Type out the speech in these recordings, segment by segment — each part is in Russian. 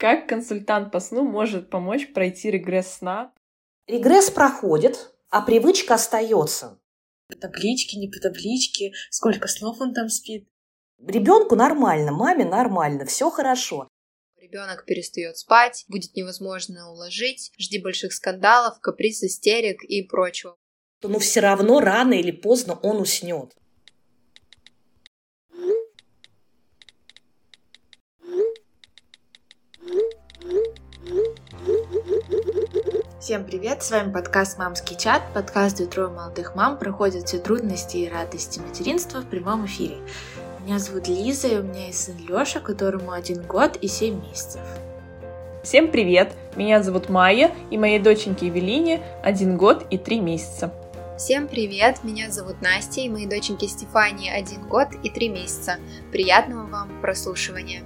Как консультант по сну может помочь пройти регресс сна? Регресс проходит, а привычка остается. По табличке, не по табличке, сколько снов он там спит. Ребенку нормально, маме нормально, все хорошо. Ребенок перестает спать, будет невозможно уложить, жди больших скандалов, каприз, истерик и прочего. Но все равно рано или поздно он уснет. Всем привет, с вами подкаст «Мамский чат», подкаст, где трое молодых мам проходят все трудности и радости материнства в прямом эфире. Меня зовут Лиза, и у меня есть сын Лёша, которому один год и семь месяцев. Всем привет! Меня зовут Майя, и моей доченьке Евелине один год и три месяца. Всем привет! Меня зовут Настя, и моей доченьке Стефании один год и три месяца. Приятного вам прослушивания!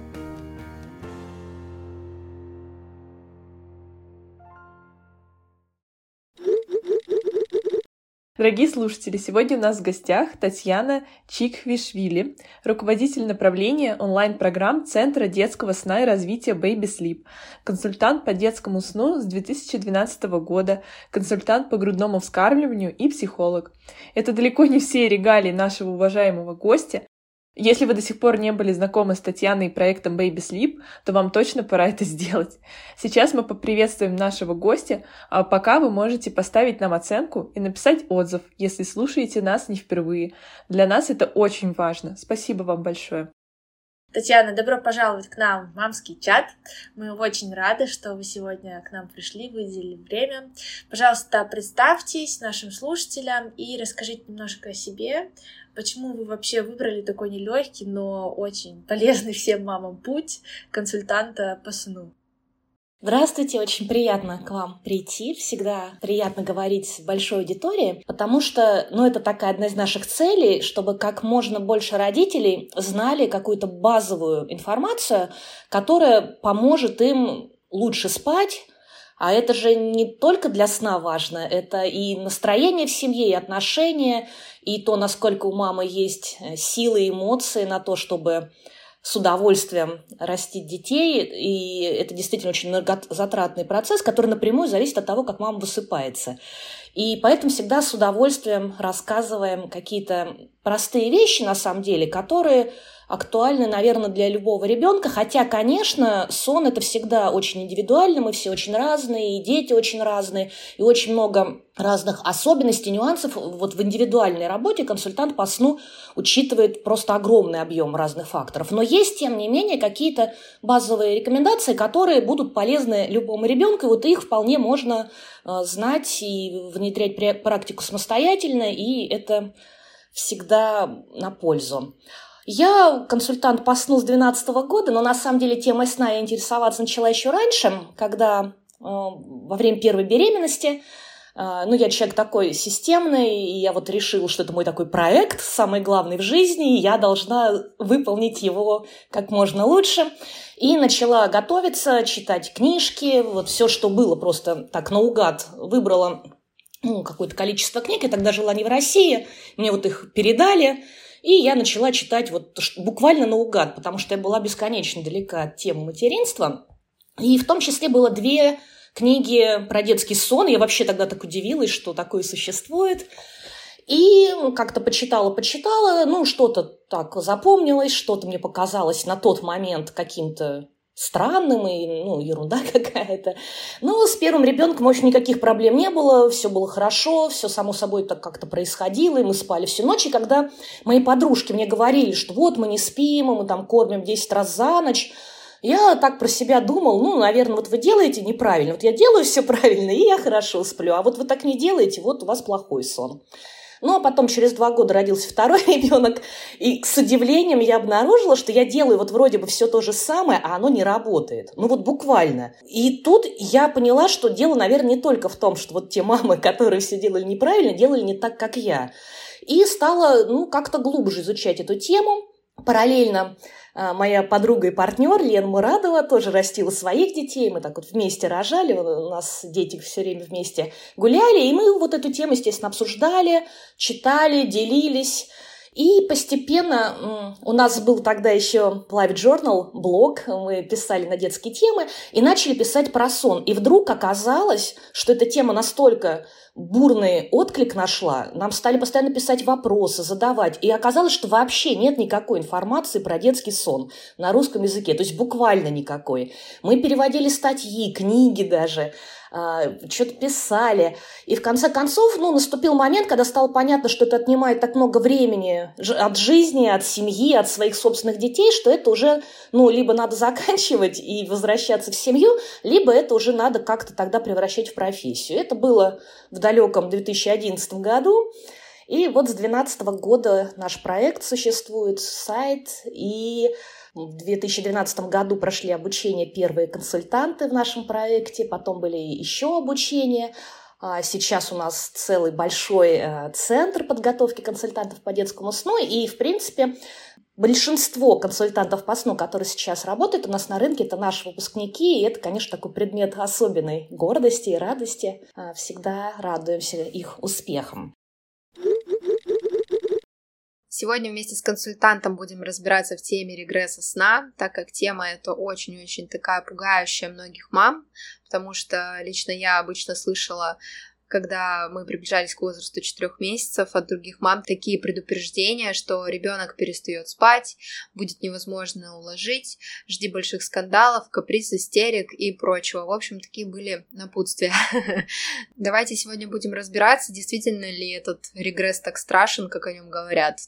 Дорогие слушатели, сегодня у нас в гостях Татьяна Чиквишвили, руководитель направления онлайн-программ Центра детского сна и развития Baby Sleep, консультант по детскому сну с 2012 года, консультант по грудному вскармливанию и психолог. Это далеко не все регалии нашего уважаемого гостя, если вы до сих пор не были знакомы с Татьяной и проектом Baby Sleep, то вам точно пора это сделать. Сейчас мы поприветствуем нашего гостя, а пока вы можете поставить нам оценку и написать отзыв, если слушаете нас не впервые. Для нас это очень важно. Спасибо вам большое. Татьяна, добро пожаловать к нам в мамский чат. Мы очень рады, что вы сегодня к нам пришли, выделили время. Пожалуйста, представьтесь нашим слушателям и расскажите немножко о себе, Почему вы вообще выбрали такой нелегкий, но очень полезный всем мамам путь консультанта по сну? Здравствуйте, очень приятно к вам прийти. Всегда приятно говорить с большой аудиторией, потому что, ну, это такая одна из наших целей, чтобы как можно больше родителей знали какую-то базовую информацию, которая поможет им лучше спать, а это же не только для сна важно, это и настроение в семье, и отношения, и то, насколько у мамы есть э, силы и эмоции на то, чтобы с удовольствием растить детей. И это действительно очень затратный процесс, который напрямую зависит от того, как мама высыпается. И поэтому всегда с удовольствием рассказываем какие-то простые вещи, на самом деле, которые актуальны, наверное, для любого ребенка. Хотя, конечно, сон это всегда очень индивидуально, мы все очень разные, и дети очень разные, и очень много разных особенностей, нюансов. Вот в индивидуальной работе консультант по сну учитывает просто огромный объем разных факторов. Но есть, тем не менее, какие-то базовые рекомендации, которые будут полезны любому ребенку, и вот их вполне можно э, знать и внедрять практику самостоятельно, и это всегда на пользу. Я консультант по сну с 2012 года, но на самом деле темой сна я интересоваться начала еще раньше, когда э, во время первой беременности э, ну, я человек такой системный, и я вот решила, что это мой такой проект, самый главный в жизни, и я должна выполнить его как можно лучше. И начала готовиться, читать книжки, вот все, что было просто так наугад, выбрала ну, какое-то количество книг. Я тогда жила не в России, мне вот их передали, и я начала читать вот буквально наугад, потому что я была бесконечно далека от темы материнства. И в том числе было две книги про детский сон. Я вообще тогда так удивилась, что такое существует. И как-то почитала, почитала, ну, что-то так запомнилось, что-то мне показалось на тот момент каким-то странным и, ну, ерунда какая-то. Но с первым ребенком, в общем, никаких проблем не было, все было хорошо, все само собой так как-то происходило, и мы спали всю ночь. И когда мои подружки мне говорили, что вот мы не спим, мы там кормим 10 раз за ночь, я так про себя думал, ну, наверное, вот вы делаете неправильно, вот я делаю все правильно, и я хорошо сплю, а вот вы так не делаете, вот у вас плохой сон. Ну, а потом через два года родился второй ребенок, и с удивлением я обнаружила, что я делаю вот вроде бы все то же самое, а оно не работает. Ну, вот буквально. И тут я поняла, что дело, наверное, не только в том, что вот те мамы, которые все делали неправильно, делали не так, как я. И стала, ну, как-то глубже изучать эту тему. Параллельно моя подруга и партнер Лена Мурадова тоже растила своих детей. Мы так вот вместе рожали, у нас дети все время вместе гуляли. И мы вот эту тему, естественно, обсуждали, читали, делились. И постепенно у нас был тогда еще Live Journal, блог, мы писали на детские темы и начали писать про сон. И вдруг оказалось, что эта тема настолько бурный отклик нашла, нам стали постоянно писать вопросы, задавать. И оказалось, что вообще нет никакой информации про детский сон на русском языке, то есть буквально никакой. Мы переводили статьи, книги даже. А, что-то писали. И в конце концов, ну, наступил момент, когда стало понятно, что это отнимает так много времени от жизни, от семьи, от своих собственных детей, что это уже, ну, либо надо заканчивать и возвращаться в семью, либо это уже надо как-то тогда превращать в профессию. Это было в далеком 2011 году. И вот с 2012 года наш проект существует, сайт, и в 2012 году прошли обучение первые консультанты в нашем проекте, потом были еще обучения. А сейчас у нас целый большой э, центр подготовки консультантов по детскому сну. И, в принципе, большинство консультантов по сну, которые сейчас работают у нас на рынке, это наши выпускники. И это, конечно, такой предмет особенной гордости и радости. А, всегда радуемся их успехам. Сегодня вместе с консультантом будем разбираться в теме регресса сна, так как тема эта очень-очень такая пугающая многих мам, потому что лично я обычно слышала когда мы приближались к возрасту 4 месяцев от других мам такие предупреждения, что ребенок перестает спать, будет невозможно уложить, жди больших скандалов, каприз, истерик и прочего. В общем, такие были напутствия. Давайте сегодня будем разбираться, действительно ли этот регресс так страшен, как о нем говорят.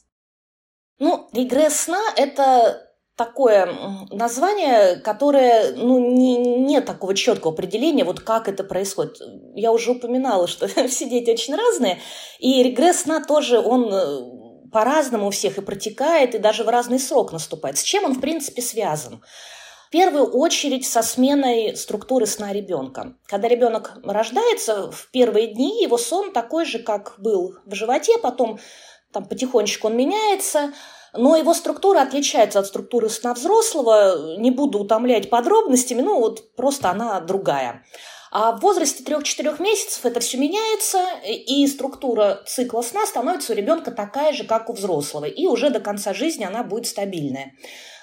Ну, регресс сна – это такое название, которое, ну, не, нет такого четкого определения, вот как это происходит. Я уже упоминала, что все дети очень разные, и регресс сна тоже, он э, по-разному у всех и протекает, и даже в разный срок наступает. С чем он, в принципе, связан? В первую очередь со сменой структуры сна ребенка. Когда ребенок рождается, в первые дни его сон такой же, как был в животе, потом там потихонечку он меняется, но его структура отличается от структуры сна взрослого. Не буду утомлять подробностями, ну вот просто она другая. А в возрасте 3-4 месяцев это все меняется, и структура цикла сна становится у ребенка такая же, как у взрослого, и уже до конца жизни она будет стабильная.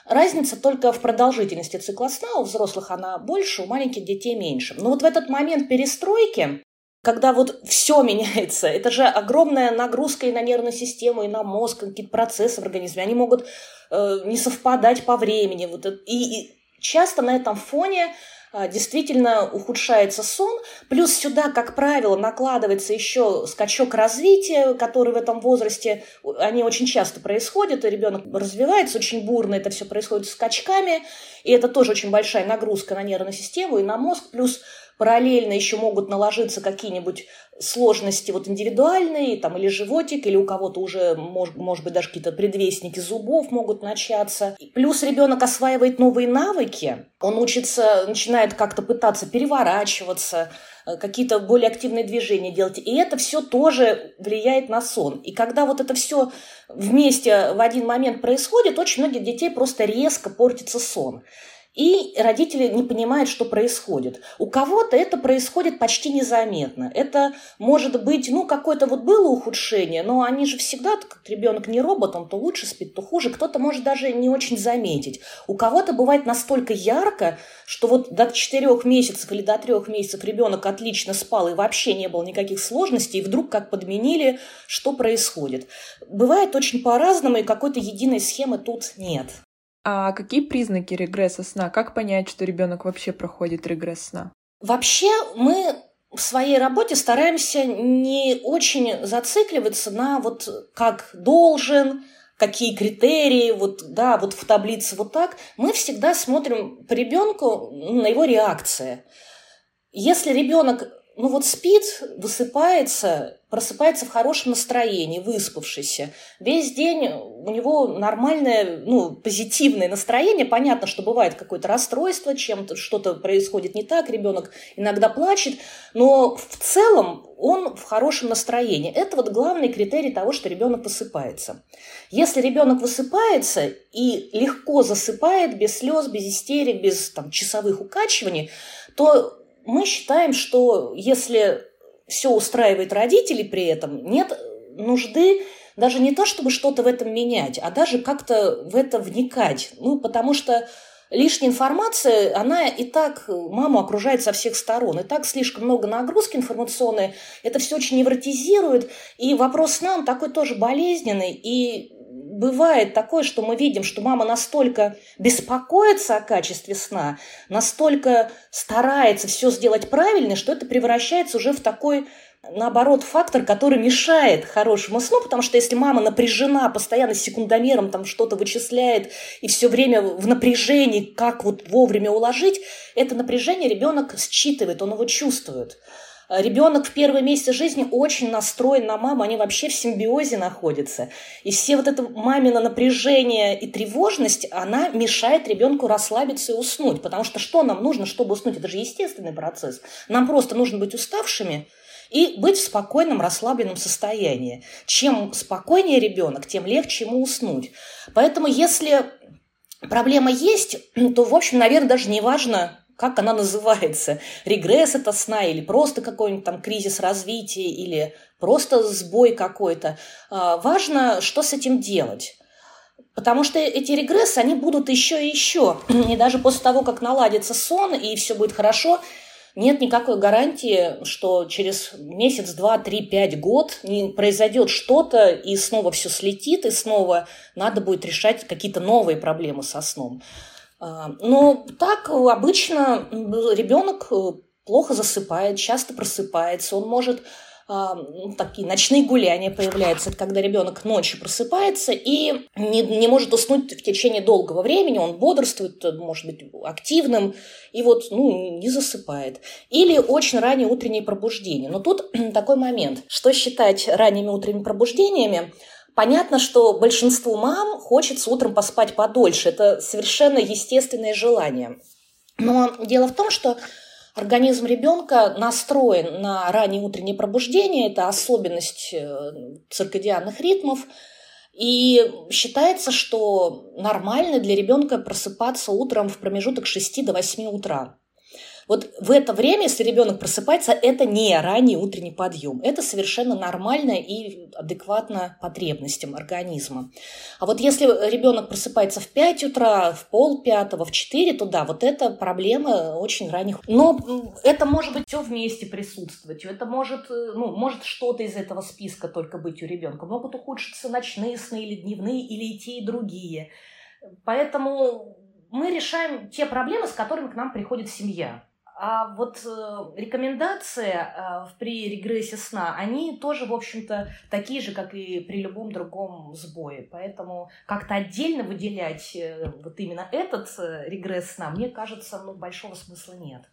Разница только в продолжительности цикла сна. У взрослых она больше, у маленьких детей меньше. Но вот в этот момент перестройки когда вот все меняется, это же огромная нагрузка и на нервную систему, и на мозг, какие-то процессы в организме, они могут э, не совпадать по времени. Вот, и, и часто на этом фоне э, действительно ухудшается сон. Плюс сюда, как правило, накладывается еще скачок развития, который в этом возрасте, они очень часто происходят, и ребенок развивается очень бурно, это все происходит скачками, и это тоже очень большая нагрузка на нервную систему и на мозг, плюс Параллельно еще могут наложиться какие-нибудь сложности вот индивидуальные, там, или животик, или у кого-то уже, может, может быть, даже какие-то предвестники зубов могут начаться. Плюс ребенок осваивает новые навыки, он учится, начинает как-то пытаться переворачиваться, э, какие-то более активные движения делать. И это все тоже влияет на сон. И когда вот это все вместе в один момент происходит, очень многих детей просто резко портится сон и родители не понимают, что происходит. У кого-то это происходит почти незаметно. Это может быть, ну, какое-то вот было ухудшение, но они же всегда, как ребенок не робот, он то лучше спит, то хуже. Кто-то может даже не очень заметить. У кого-то бывает настолько ярко, что вот до 4 месяцев или до 3 месяцев ребенок отлично спал и вообще не было никаких сложностей, и вдруг как подменили, что происходит. Бывает очень по-разному, и какой-то единой схемы тут нет. А какие признаки регресса сна? Как понять, что ребенок вообще проходит регресс сна? Вообще мы в своей работе стараемся не очень зацикливаться на вот как должен, какие критерии, вот, да, вот в таблице вот так. Мы всегда смотрим по ребенку на его реакции. Если ребенок ну вот спит, высыпается, просыпается в хорошем настроении, выспавшийся. Весь день у него нормальное, ну, позитивное настроение. Понятно, что бывает какое-то расстройство, чем-то что-то происходит не так, ребенок иногда плачет, но в целом он в хорошем настроении. Это вот главный критерий того, что ребенок высыпается. Если ребенок высыпается и легко засыпает, без слез, без истерик, без там, часовых укачиваний, то мы считаем, что если все устраивает родителей при этом, нет нужды даже не то, чтобы что-то в этом менять, а даже как-то в это вникать. Ну, потому что лишняя информация, она и так маму окружает со всех сторон. И так слишком много нагрузки информационной. Это все очень невротизирует. И вопрос он такой тоже болезненный. И бывает такое, что мы видим, что мама настолько беспокоится о качестве сна, настолько старается все сделать правильно, что это превращается уже в такой наоборот, фактор, который мешает хорошему сну, потому что если мама напряжена, постоянно секундомером там что-то вычисляет и все время в напряжении, как вот вовремя уложить, это напряжение ребенок считывает, он его чувствует. Ребенок в первые месяцы жизни очень настроен на маму, они вообще в симбиозе находятся. И все вот это мамино напряжение и тревожность, она мешает ребенку расслабиться и уснуть. Потому что что нам нужно, чтобы уснуть? Это же естественный процесс. Нам просто нужно быть уставшими, и быть в спокойном, расслабленном состоянии. Чем спокойнее ребенок, тем легче ему уснуть. Поэтому если проблема есть, то, в общем, наверное, даже не важно, как она называется. Регресс это сна или просто какой-нибудь там кризис развития или просто сбой какой-то. А, важно, что с этим делать. Потому что эти регрессы, они будут еще и еще. И даже после того, как наладится сон и все будет хорошо, нет никакой гарантии, что через месяц, два, три, пять, год не произойдет что-то, и снова все слетит, и снова надо будет решать какие-то новые проблемы со сном. А, но так обычно ребенок э, плохо засыпает, часто просыпается, он может а, такие ночные гуляния появляются, это когда ребенок ночью просыпается и не, не может уснуть в течение долгого времени, он бодрствует, может быть активным, и вот ну, не засыпает. Или очень раннее утреннее пробуждение. Но тут такой момент, что считать ранними утренними пробуждениями, Понятно, что большинству мам хочется утром поспать подольше. Это совершенно естественное желание. Но дело в том, что Организм ребенка настроен на раннее утреннее пробуждение, это особенность э, циркадианных ритмов. И считается, что нормально для ребенка просыпаться утром в промежуток 6 до 8 утра. Вот в это время, если ребенок просыпается, это не ранний утренний подъем. Это совершенно нормально и адекватно потребностям организма. А вот если ребенок просыпается в 5 утра, в пол пятого, в 4, то да, вот это проблема очень ранних. Но это может быть все вместе присутствовать. Это может, э, ну, может что-то из этого списка только быть у ребенка. Могут ухудшиться ночные сны или дневные, или и те, и другие. Поэтому мы решаем те проблемы, с которыми к нам приходит семья. А вот э, рекомендации э, при регрессе сна, они тоже, в общем-то, такие же, как и при любом другом сбое. Поэтому как-то отдельно выделять э, вот именно этот э, регресс сна, мне кажется, ну, большого смысла нет.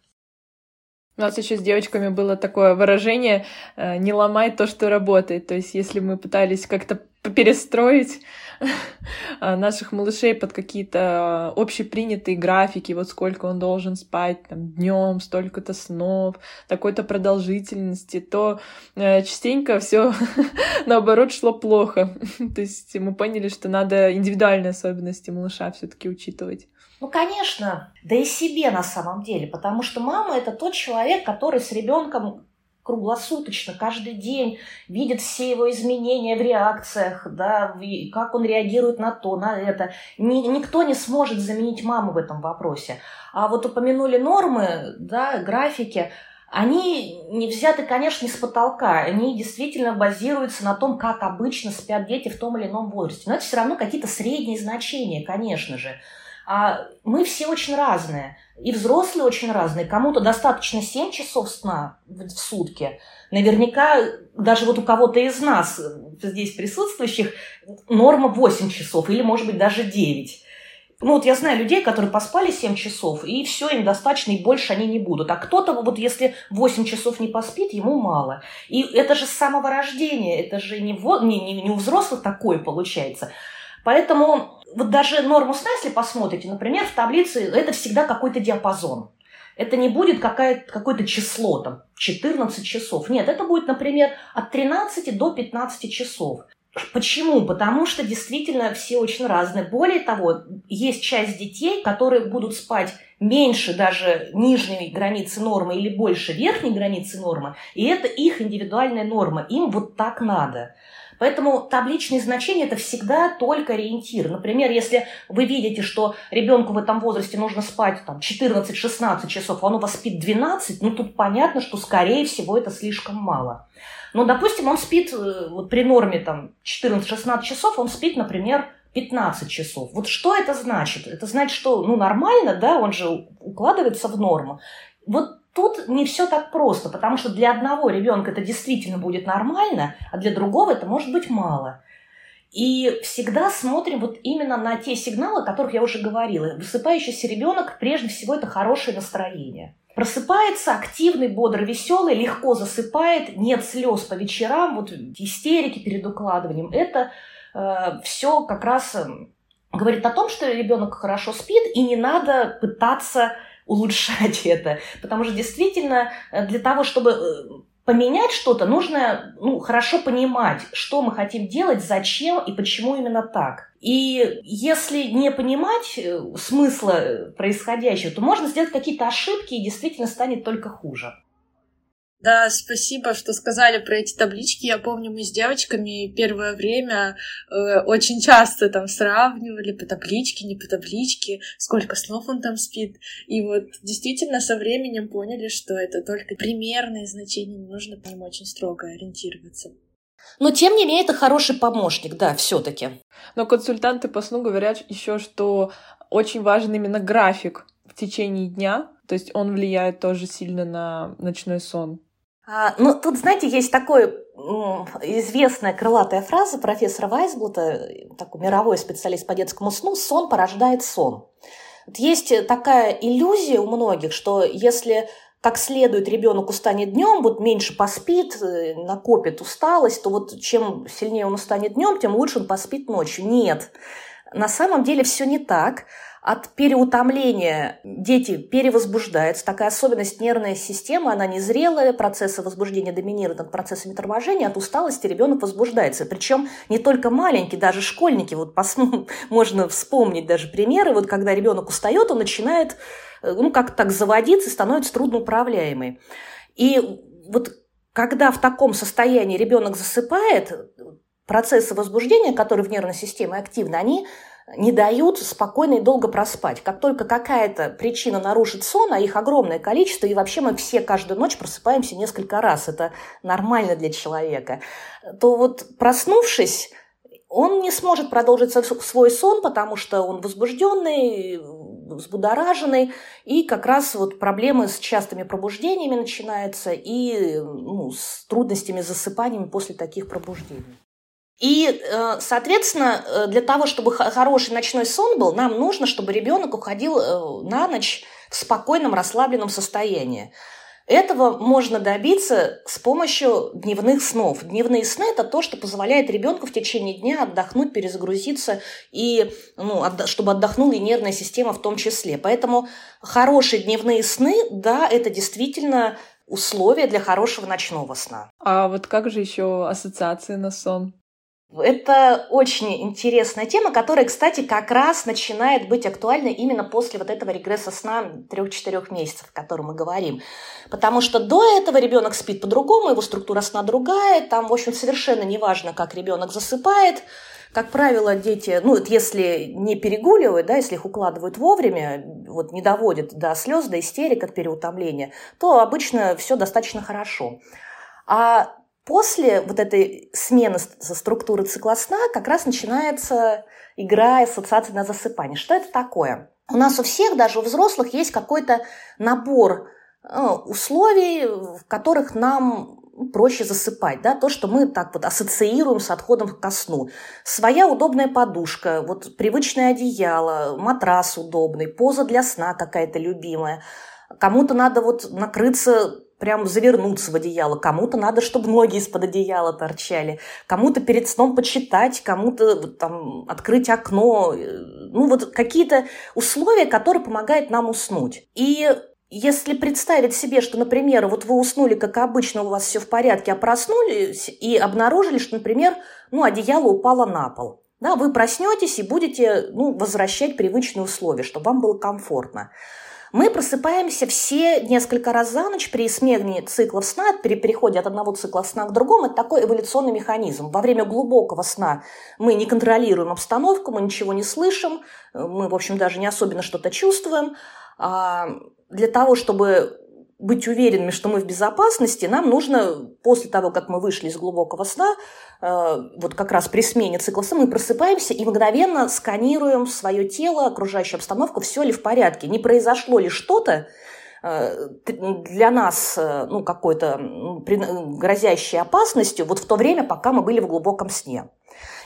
У нас еще с девочками было такое выражение э, «не ломай то, что работает». То есть если мы пытались как-то перестроить наших малышей под какие-то общепринятые графики, вот сколько он должен спать там, днем, столько-то снов, такой-то продолжительности, то э, частенько все наоборот шло плохо. то есть мы поняли, что надо индивидуальные особенности малыша все-таки учитывать. Ну, конечно, да и себе на самом деле, потому что мама это тот человек, который с ребенком круглосуточно, каждый день видит все его изменения в реакциях, да, как он реагирует на то, на это. Ни, никто не сможет заменить маму в этом вопросе. А вот упомянули нормы, да, графики, они не взяты, конечно, не с потолка. Они действительно базируются на том, как обычно спят дети в том или ином возрасте. Но это все равно какие-то средние значения, конечно же. А мы все очень разные. И взрослые очень разные. Кому-то достаточно 7 часов сна в сутки. Наверняка даже вот у кого-то из нас, здесь присутствующих, норма 8 часов или, может быть, даже 9. Ну, вот я знаю людей, которые поспали 7 часов, и все, им достаточно, и больше они не будут. А кто-то, вот если 8 часов не поспит, ему мало. И это же с самого рождения, это же не, не, не, не у взрослых такое получается. Поэтому вот даже норму сна, если посмотрите, например, в таблице это всегда какой-то диапазон. Это не будет какое-то число, там, 14 часов. Нет, это будет, например, от 13 до 15 часов. Почему? Потому что действительно все очень разные. Более того, есть часть детей, которые будут спать меньше даже нижней границы нормы или больше верхней границы нормы, и это их индивидуальная норма. Им вот так надо. Поэтому табличные значения – это всегда только ориентир. Например, если вы видите, что ребенку в этом возрасте нужно спать там, 14-16 часов, а он у вас спит 12, ну тут понятно, что, скорее всего, это слишком мало. Но, допустим, он спит э, вот при норме там, 14-16 часов, он спит, например, 15 часов. Вот что это значит? Это значит, что ну, нормально, да, он же укладывается в норму. Вот Тут не все так просто, потому что для одного ребенка это действительно будет нормально, а для другого это может быть мало. И всегда смотрим вот именно на те сигналы, о которых я уже говорила. Высыпающийся ребенок, прежде всего, это хорошее настроение. Просыпается активный, бодрый, веселый, легко засыпает, нет слез по вечерам, вот истерики перед укладыванием. Это э, все как раз э, говорит о том, что ребенок хорошо спит, и не надо пытаться улучшать это. Потому что действительно э, для того, чтобы э, поменять что-то, нужно ну, хорошо понимать, что мы хотим делать, зачем и почему именно так. И если не понимать э, смысла происходящего, то можно сделать какие-то ошибки и действительно станет только хуже. Да, спасибо, что сказали про эти таблички. Я помню, мы с девочками первое время э, очень часто там сравнивали по табличке, не по табличке, сколько снов он там спит. И вот действительно со временем поняли, что это только примерные значения, не нужно по ним очень строго ориентироваться. Но тем не менее это хороший помощник, да, все-таки. Но консультанты по сну говорят еще, что очень важен именно график в течение дня, то есть он влияет тоже сильно на ночной сон. А, ну, тут, знаете, есть такой известная крылатая фраза профессора Вайсблута, такой мировой специалист по детскому сну, сон порождает сон. Вот есть такая иллюзия у многих, что если как следует ребенок устанет днем, вот меньше поспит, э, накопит усталость, то вот чем сильнее он устанет днем, тем лучше он поспит ночью. Нет, на самом деле все не так. От переутомления дети перевозбуждаются. Такая особенность нервной системы, она незрелая, процессы возбуждения доминируют над процессами торможения, от усталости ребенок возбуждается. Причем не только маленький, даже школьники. Вот можно вспомнить даже примеры, вот когда ребенок устает, он начинает э, ну, как так заводиться и становится трудноуправляемый. И вот когда в таком состоянии ребенок засыпает, процессы возбуждения, которые в нервной системе активны, они не дают спокойно и долго проспать. Как только какая-то причина нарушит сон, а их огромное количество, и вообще мы все каждую ночь просыпаемся несколько раз, это нормально для человека, то вот проснувшись, он не сможет продолжить свой сон, потому что он возбужденный, взбудораженный, и как раз вот проблемы с частыми пробуждениями начинаются и ну, с трудностями с засыпанием после таких пробуждений. И, э, соответственно, э, для того, чтобы хороший ночной сон был, нам нужно, чтобы ребенок уходил э, на ночь в спокойном, расслабленном состоянии. Этого можно добиться с помощью дневных снов. Дневные сны – это то, что позволяет ребенку в течение дня отдохнуть, перезагрузиться, и, ну, чтобы отдохнула и нервная система в том числе. Поэтому хорошие дневные сны, да, это действительно условия для хорошего ночного сна. А вот как же еще ассоциации на сон? Это очень интересная тема, которая, кстати, как раз начинает быть актуальна именно после вот этого регресса сна 3-4 месяцев, о котором мы говорим. Потому что до этого ребенок спит по-другому, его структура сна другая, там, в общем, совершенно неважно, как ребенок засыпает. Как правило, дети, ну, если не перегуливают, да, если их укладывают вовремя, вот не доводят до слез, до истерик от переутомления, то обычно все достаточно хорошо. А После вот этой смены структуры цикла сна как раз начинается игра ассоциации на засыпание. Что это такое? У нас у всех, даже у взрослых, есть какой-то набор э, условий, в которых нам проще засыпать, да, то, что мы так вот ассоциируем с отходом ко сну. Своя удобная подушка, вот привычное одеяло, матрас удобный, поза для сна какая-то любимая. Кому-то надо вот накрыться прям завернуться в одеяло, кому-то надо, чтобы ноги из-под одеяла торчали, кому-то перед сном почитать, кому-то там открыть окно, э, ну вот какие-то условия, которые помогают нам уснуть. И если представить себе, что, например, вот вы уснули, как обычно, у вас все в порядке, а проснулись и обнаружили, что, например, ну, одеяло упало на пол. Да, вы проснетесь и будете ну, возвращать привычные условия, чтобы вам было комфортно. Мы просыпаемся все несколько раз за ночь при смене циклов сна, при переходе от одного цикла сна к другому. Это такой эволюционный механизм. Во время глубокого сна мы не контролируем обстановку, мы ничего не слышим, мы, в общем, даже не особенно что-то чувствуем. А для того, чтобы быть уверенными, что мы в безопасности, нам нужно после того, как мы вышли из глубокого сна, э, вот как раз при смене цикла сна, мы просыпаемся и мгновенно сканируем свое тело, окружающую обстановку, все ли в порядке, не произошло ли что-то, э, для нас э, ну, какой-то грозящей опасностью вот в то время, пока мы были в глубоком сне.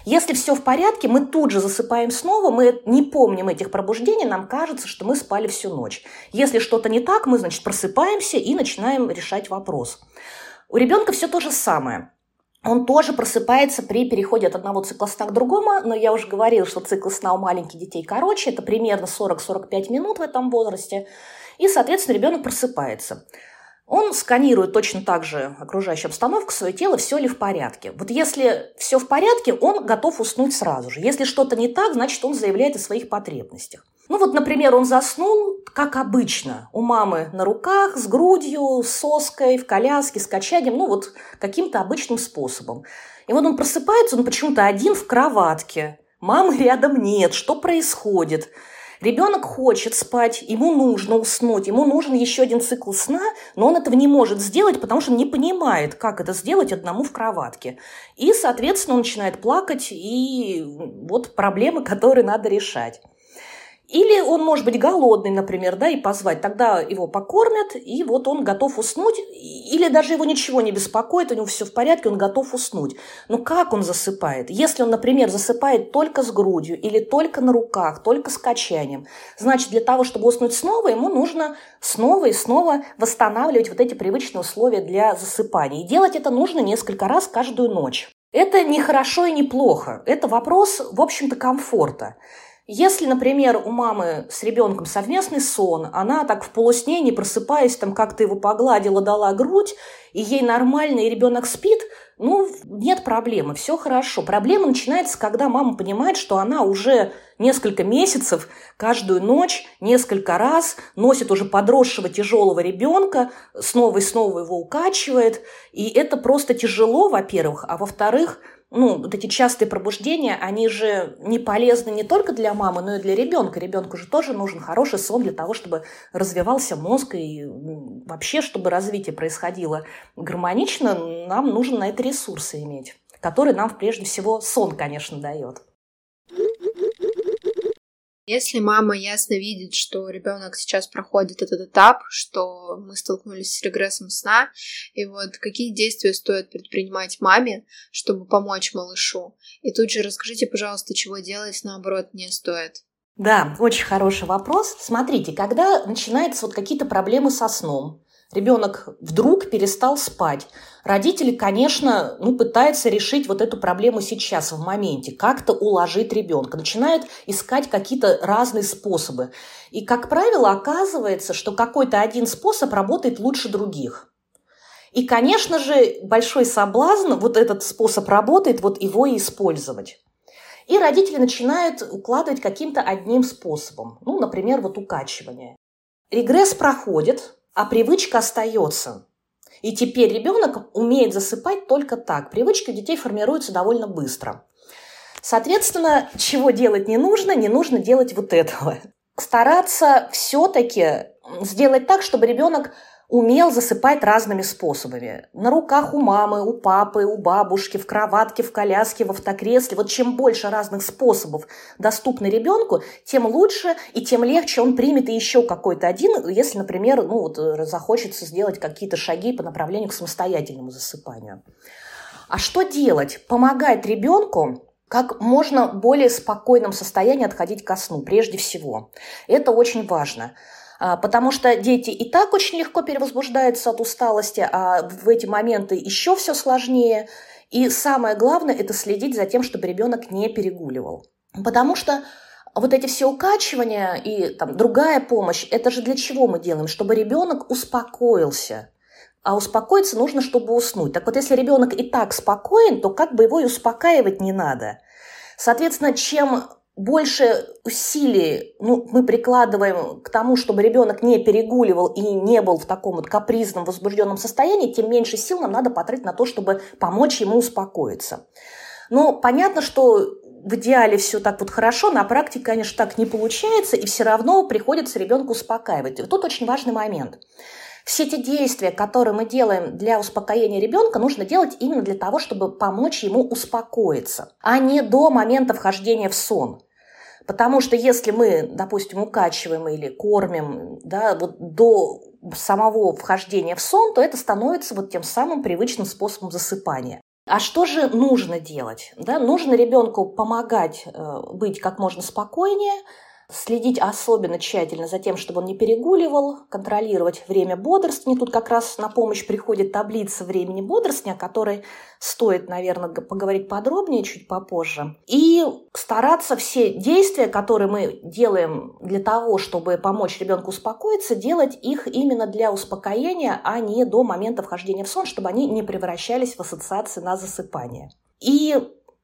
Если все в порядке, мы тут же засыпаем снова, мы не помним этих пробуждений, нам кажется, что мы спали всю ночь. Если что-то не так, мы, значит, просыпаемся и начинаем решать вопрос. У ребенка все то же самое. Он тоже просыпается при переходе от одного цикла сна к другому, но я уже говорила, что цикл сна у маленьких детей короче, это примерно 40-45 минут в этом возрасте, и, соответственно, ребенок просыпается. Он сканирует точно так же окружающую обстановку, свое тело, все ли в порядке. Вот если все в порядке, он готов уснуть сразу же. Если что-то не так, значит, он заявляет о своих потребностях. Ну вот, например, он заснул, как обычно, у мамы на руках, с грудью, с соской, в коляске, с качанием, ну вот каким-то обычным способом. И вот он просыпается, он почему-то один в кроватке. Мамы рядом нет, что происходит? Ребенок хочет спать, ему нужно уснуть, ему нужен еще один цикл сна, но он этого не может сделать, потому что не понимает, как это сделать одному в кроватке. И, соответственно, он начинает плакать, и вот проблемы, которые надо решать. Или он может быть голодный, например, да, и позвать. Тогда его покормят, и вот он готов уснуть. Или даже его ничего не беспокоит, у него все в порядке, он готов уснуть. Но как он засыпает? Если он, например, засыпает только с грудью или только на руках, только с качанием, значит, для того, чтобы уснуть снова, ему нужно снова и снова восстанавливать вот эти привычные условия для засыпания. И делать это нужно несколько раз каждую ночь. Это не хорошо и не плохо. Это вопрос, в общем-то, комфорта. Если, например, у мамы с ребенком совместный сон, она так в полусне, не просыпаясь, там как-то его погладила, дала грудь, и ей нормально, и ребенок спит, ну, нет проблемы, все хорошо. Проблема начинается, когда мама понимает, что она уже несколько месяцев, каждую ночь, несколько раз носит уже подросшего тяжелого ребенка, снова и снова его укачивает. И это просто тяжело, во-первых, а во-вторых, ну, вот эти частые пробуждения, они же не полезны не только для мамы, но и для ребенка. Ребенку же тоже нужен хороший сон для того, чтобы развивался мозг и вообще, чтобы развитие происходило гармонично, нам нужно на это ресурсы иметь, которые нам прежде всего сон, конечно, дает. Если мама ясно видит, что ребенок сейчас проходит этот этап, что мы столкнулись с регрессом сна, и вот какие действия стоит предпринимать маме, чтобы помочь малышу? И тут же расскажите, пожалуйста, чего делать, наоборот, не стоит. Да, очень хороший вопрос. Смотрите, когда начинаются вот какие-то проблемы со сном, ребенок вдруг перестал спать. Родители, конечно, ну, пытаются решить вот эту проблему сейчас, в моменте, как-то уложить ребенка, начинают искать какие-то разные способы. И, как правило, оказывается, что какой-то один способ работает лучше других. И, конечно же, большой соблазн, вот этот способ работает, вот его и использовать. И родители начинают укладывать каким-то одним способом. Ну, например, вот укачивание. Регресс проходит, а привычка остается. И теперь ребенок умеет засыпать только так. Привычки у детей формируются довольно быстро. Соответственно, чего делать не нужно, не нужно делать вот этого. Стараться все-таки сделать так, чтобы ребенок умел засыпать разными способами. На руках у мамы, у папы, у бабушки, в кроватке, в коляске, в автокресле. Вот чем больше разных способов доступны ребенку, тем лучше и тем легче он примет и еще какой-то один, если, например, ну, вот, э, захочется сделать какие-то шаги по направлению к самостоятельному засыпанию. А что делать? Помогать ребенку как можно более спокойном состоянии отходить ко сну, прежде всего. Это очень важно. А, потому что дети и так очень легко перевозбуждаются от усталости, а в эти моменты еще все сложнее. И самое главное – это следить за тем, чтобы ребенок не перегуливал. Потому что вот эти все укачивания и там, другая помощь, это же для чего мы делаем? Чтобы ребенок успокоился. А успокоиться нужно, чтобы уснуть. Так вот, если ребенок и так спокоен, то как бы его и успокаивать не надо. Соответственно, чем больше усилий ну, мы прикладываем к тому, чтобы ребенок не перегуливал и не был в таком вот капризном, возбужденном состоянии, тем меньше сил нам надо потратить на то, чтобы помочь ему успокоиться. Но понятно, что в идеале все так вот хорошо, на практике, конечно, так не получается, и все равно приходится ребенку успокаивать. И тут очень важный момент. Все те действия, которые мы делаем для успокоения ребенка, нужно делать именно для того, чтобы помочь ему успокоиться, а не до момента вхождения в сон. Потому что если мы, допустим, укачиваем или кормим да, вот до самого вхождения в сон, то это становится вот тем самым привычным способом засыпания. А что же нужно делать? Да, нужно ребенку помогать э, быть как можно спокойнее, следить особенно тщательно за тем, чтобы он не перегуливал, контролировать время бодрствования. Тут как раз на помощь приходит таблица времени бодрствования, о которой стоит, наверное, поговорить подробнее чуть попозже. И стараться все действия, которые мы делаем для того, чтобы помочь ребенку успокоиться, делать их именно для успокоения, а не до момента вхождения в сон, чтобы они не превращались в ассоциации на засыпание. И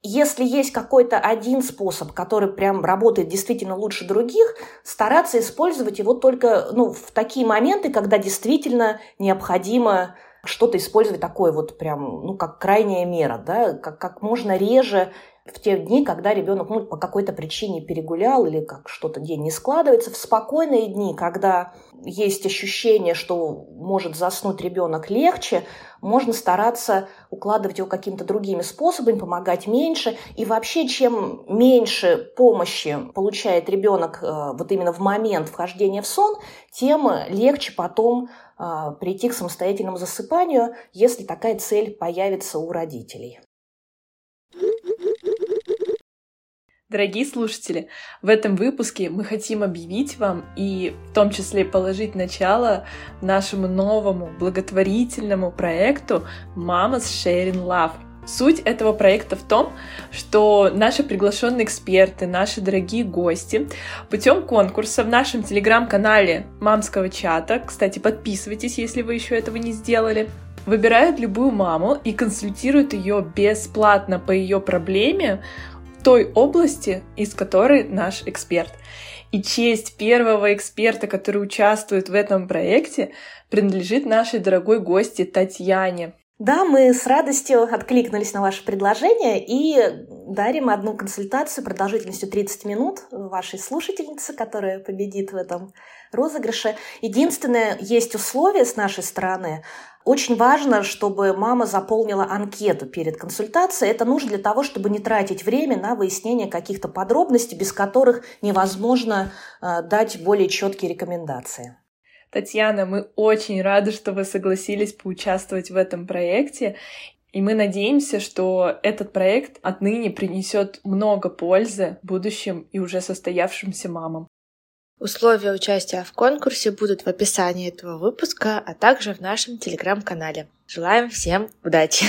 если есть какой-то один способ, который прям работает действительно лучше других, стараться использовать его только ну, в такие моменты, когда действительно необходимо что-то использовать такое вот прям, ну, как крайняя мера, да, как, как можно реже в те дни, когда ребенок ну, по какой-то причине перегулял или как что-то день не складывается, в спокойные дни, когда есть ощущение, что может заснуть ребенок легче, можно стараться укладывать его какими-то другими способами, помогать меньше. И вообще, чем меньше помощи получает ребенок э, вот именно в момент вхождения в сон, тем легче потом э, прийти к самостоятельному засыпанию, если такая цель появится у родителей. Дорогие слушатели, в этом выпуске мы хотим объявить вам и в том числе положить начало нашему новому благотворительному проекту «Mama's Sharing Love». Суть этого проекта в том, что наши приглашенные эксперты, наши дорогие гости путем конкурса в нашем телеграм-канале мамского чата, кстати, подписывайтесь, если вы еще этого не сделали, выбирают любую маму и консультируют ее бесплатно по ее проблеме той области, из которой наш эксперт. И честь первого эксперта, который участвует в этом проекте, принадлежит нашей дорогой гости Татьяне. Да, мы с радостью откликнулись на ваше предложение и дарим одну консультацию продолжительностью 30 минут вашей слушательнице, которая победит в этом розыгрыше. Единственное, есть условие с нашей стороны. Очень важно, чтобы мама заполнила анкету перед консультацией. Это нужно для того, чтобы не тратить время на выяснение каких-то подробностей, без которых невозможно э, дать более четкие рекомендации. Татьяна, мы очень рады, что вы согласились поучаствовать в этом проекте. И мы надеемся, что этот проект отныне принесет много пользы будущим и уже состоявшимся мамам. Условия участия в конкурсе будут в описании этого выпуска, а также в нашем телеграм-канале. Желаем всем удачи!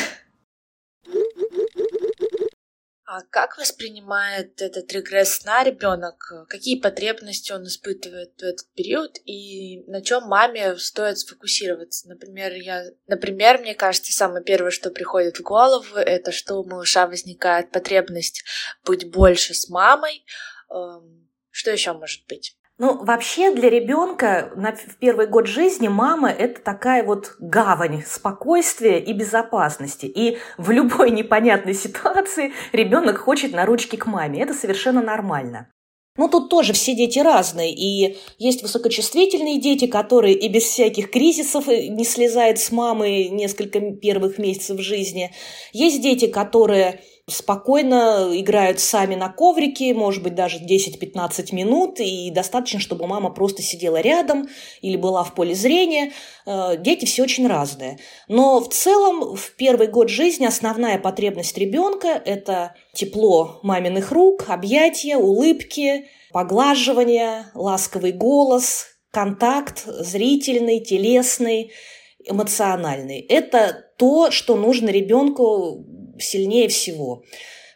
А как воспринимает этот регресс сна ребенок? Какие потребности он испытывает в этот период и на чем маме стоит сфокусироваться? Например, я, например, мне кажется, самое первое, что приходит в голову, это что у малыша возникает потребность быть больше с мамой. Эм, что еще может быть? Ну, вообще для ребенка в первый год жизни мама – это такая вот гавань спокойствия и безопасности. И в любой непонятной ситуации ребенок хочет на ручки к маме. Это совершенно нормально. Ну, тут тоже все дети разные, и есть высокочувствительные дети, которые и без всяких кризисов э, не слезают с мамы несколько первых месяцев жизни. Есть дети, которые спокойно играют сами на коврике, может быть, даже 10-15 минут, и достаточно, чтобы мама просто сидела рядом или была в поле зрения. Э, дети все очень разные. Но в целом в первый год жизни основная потребность ребенка – это тепло маминых рук, объятия, улыбки, поглаживание, ласковый голос, контакт зрительный, телесный, эмоциональный. Это то, что нужно ребенку сильнее всего.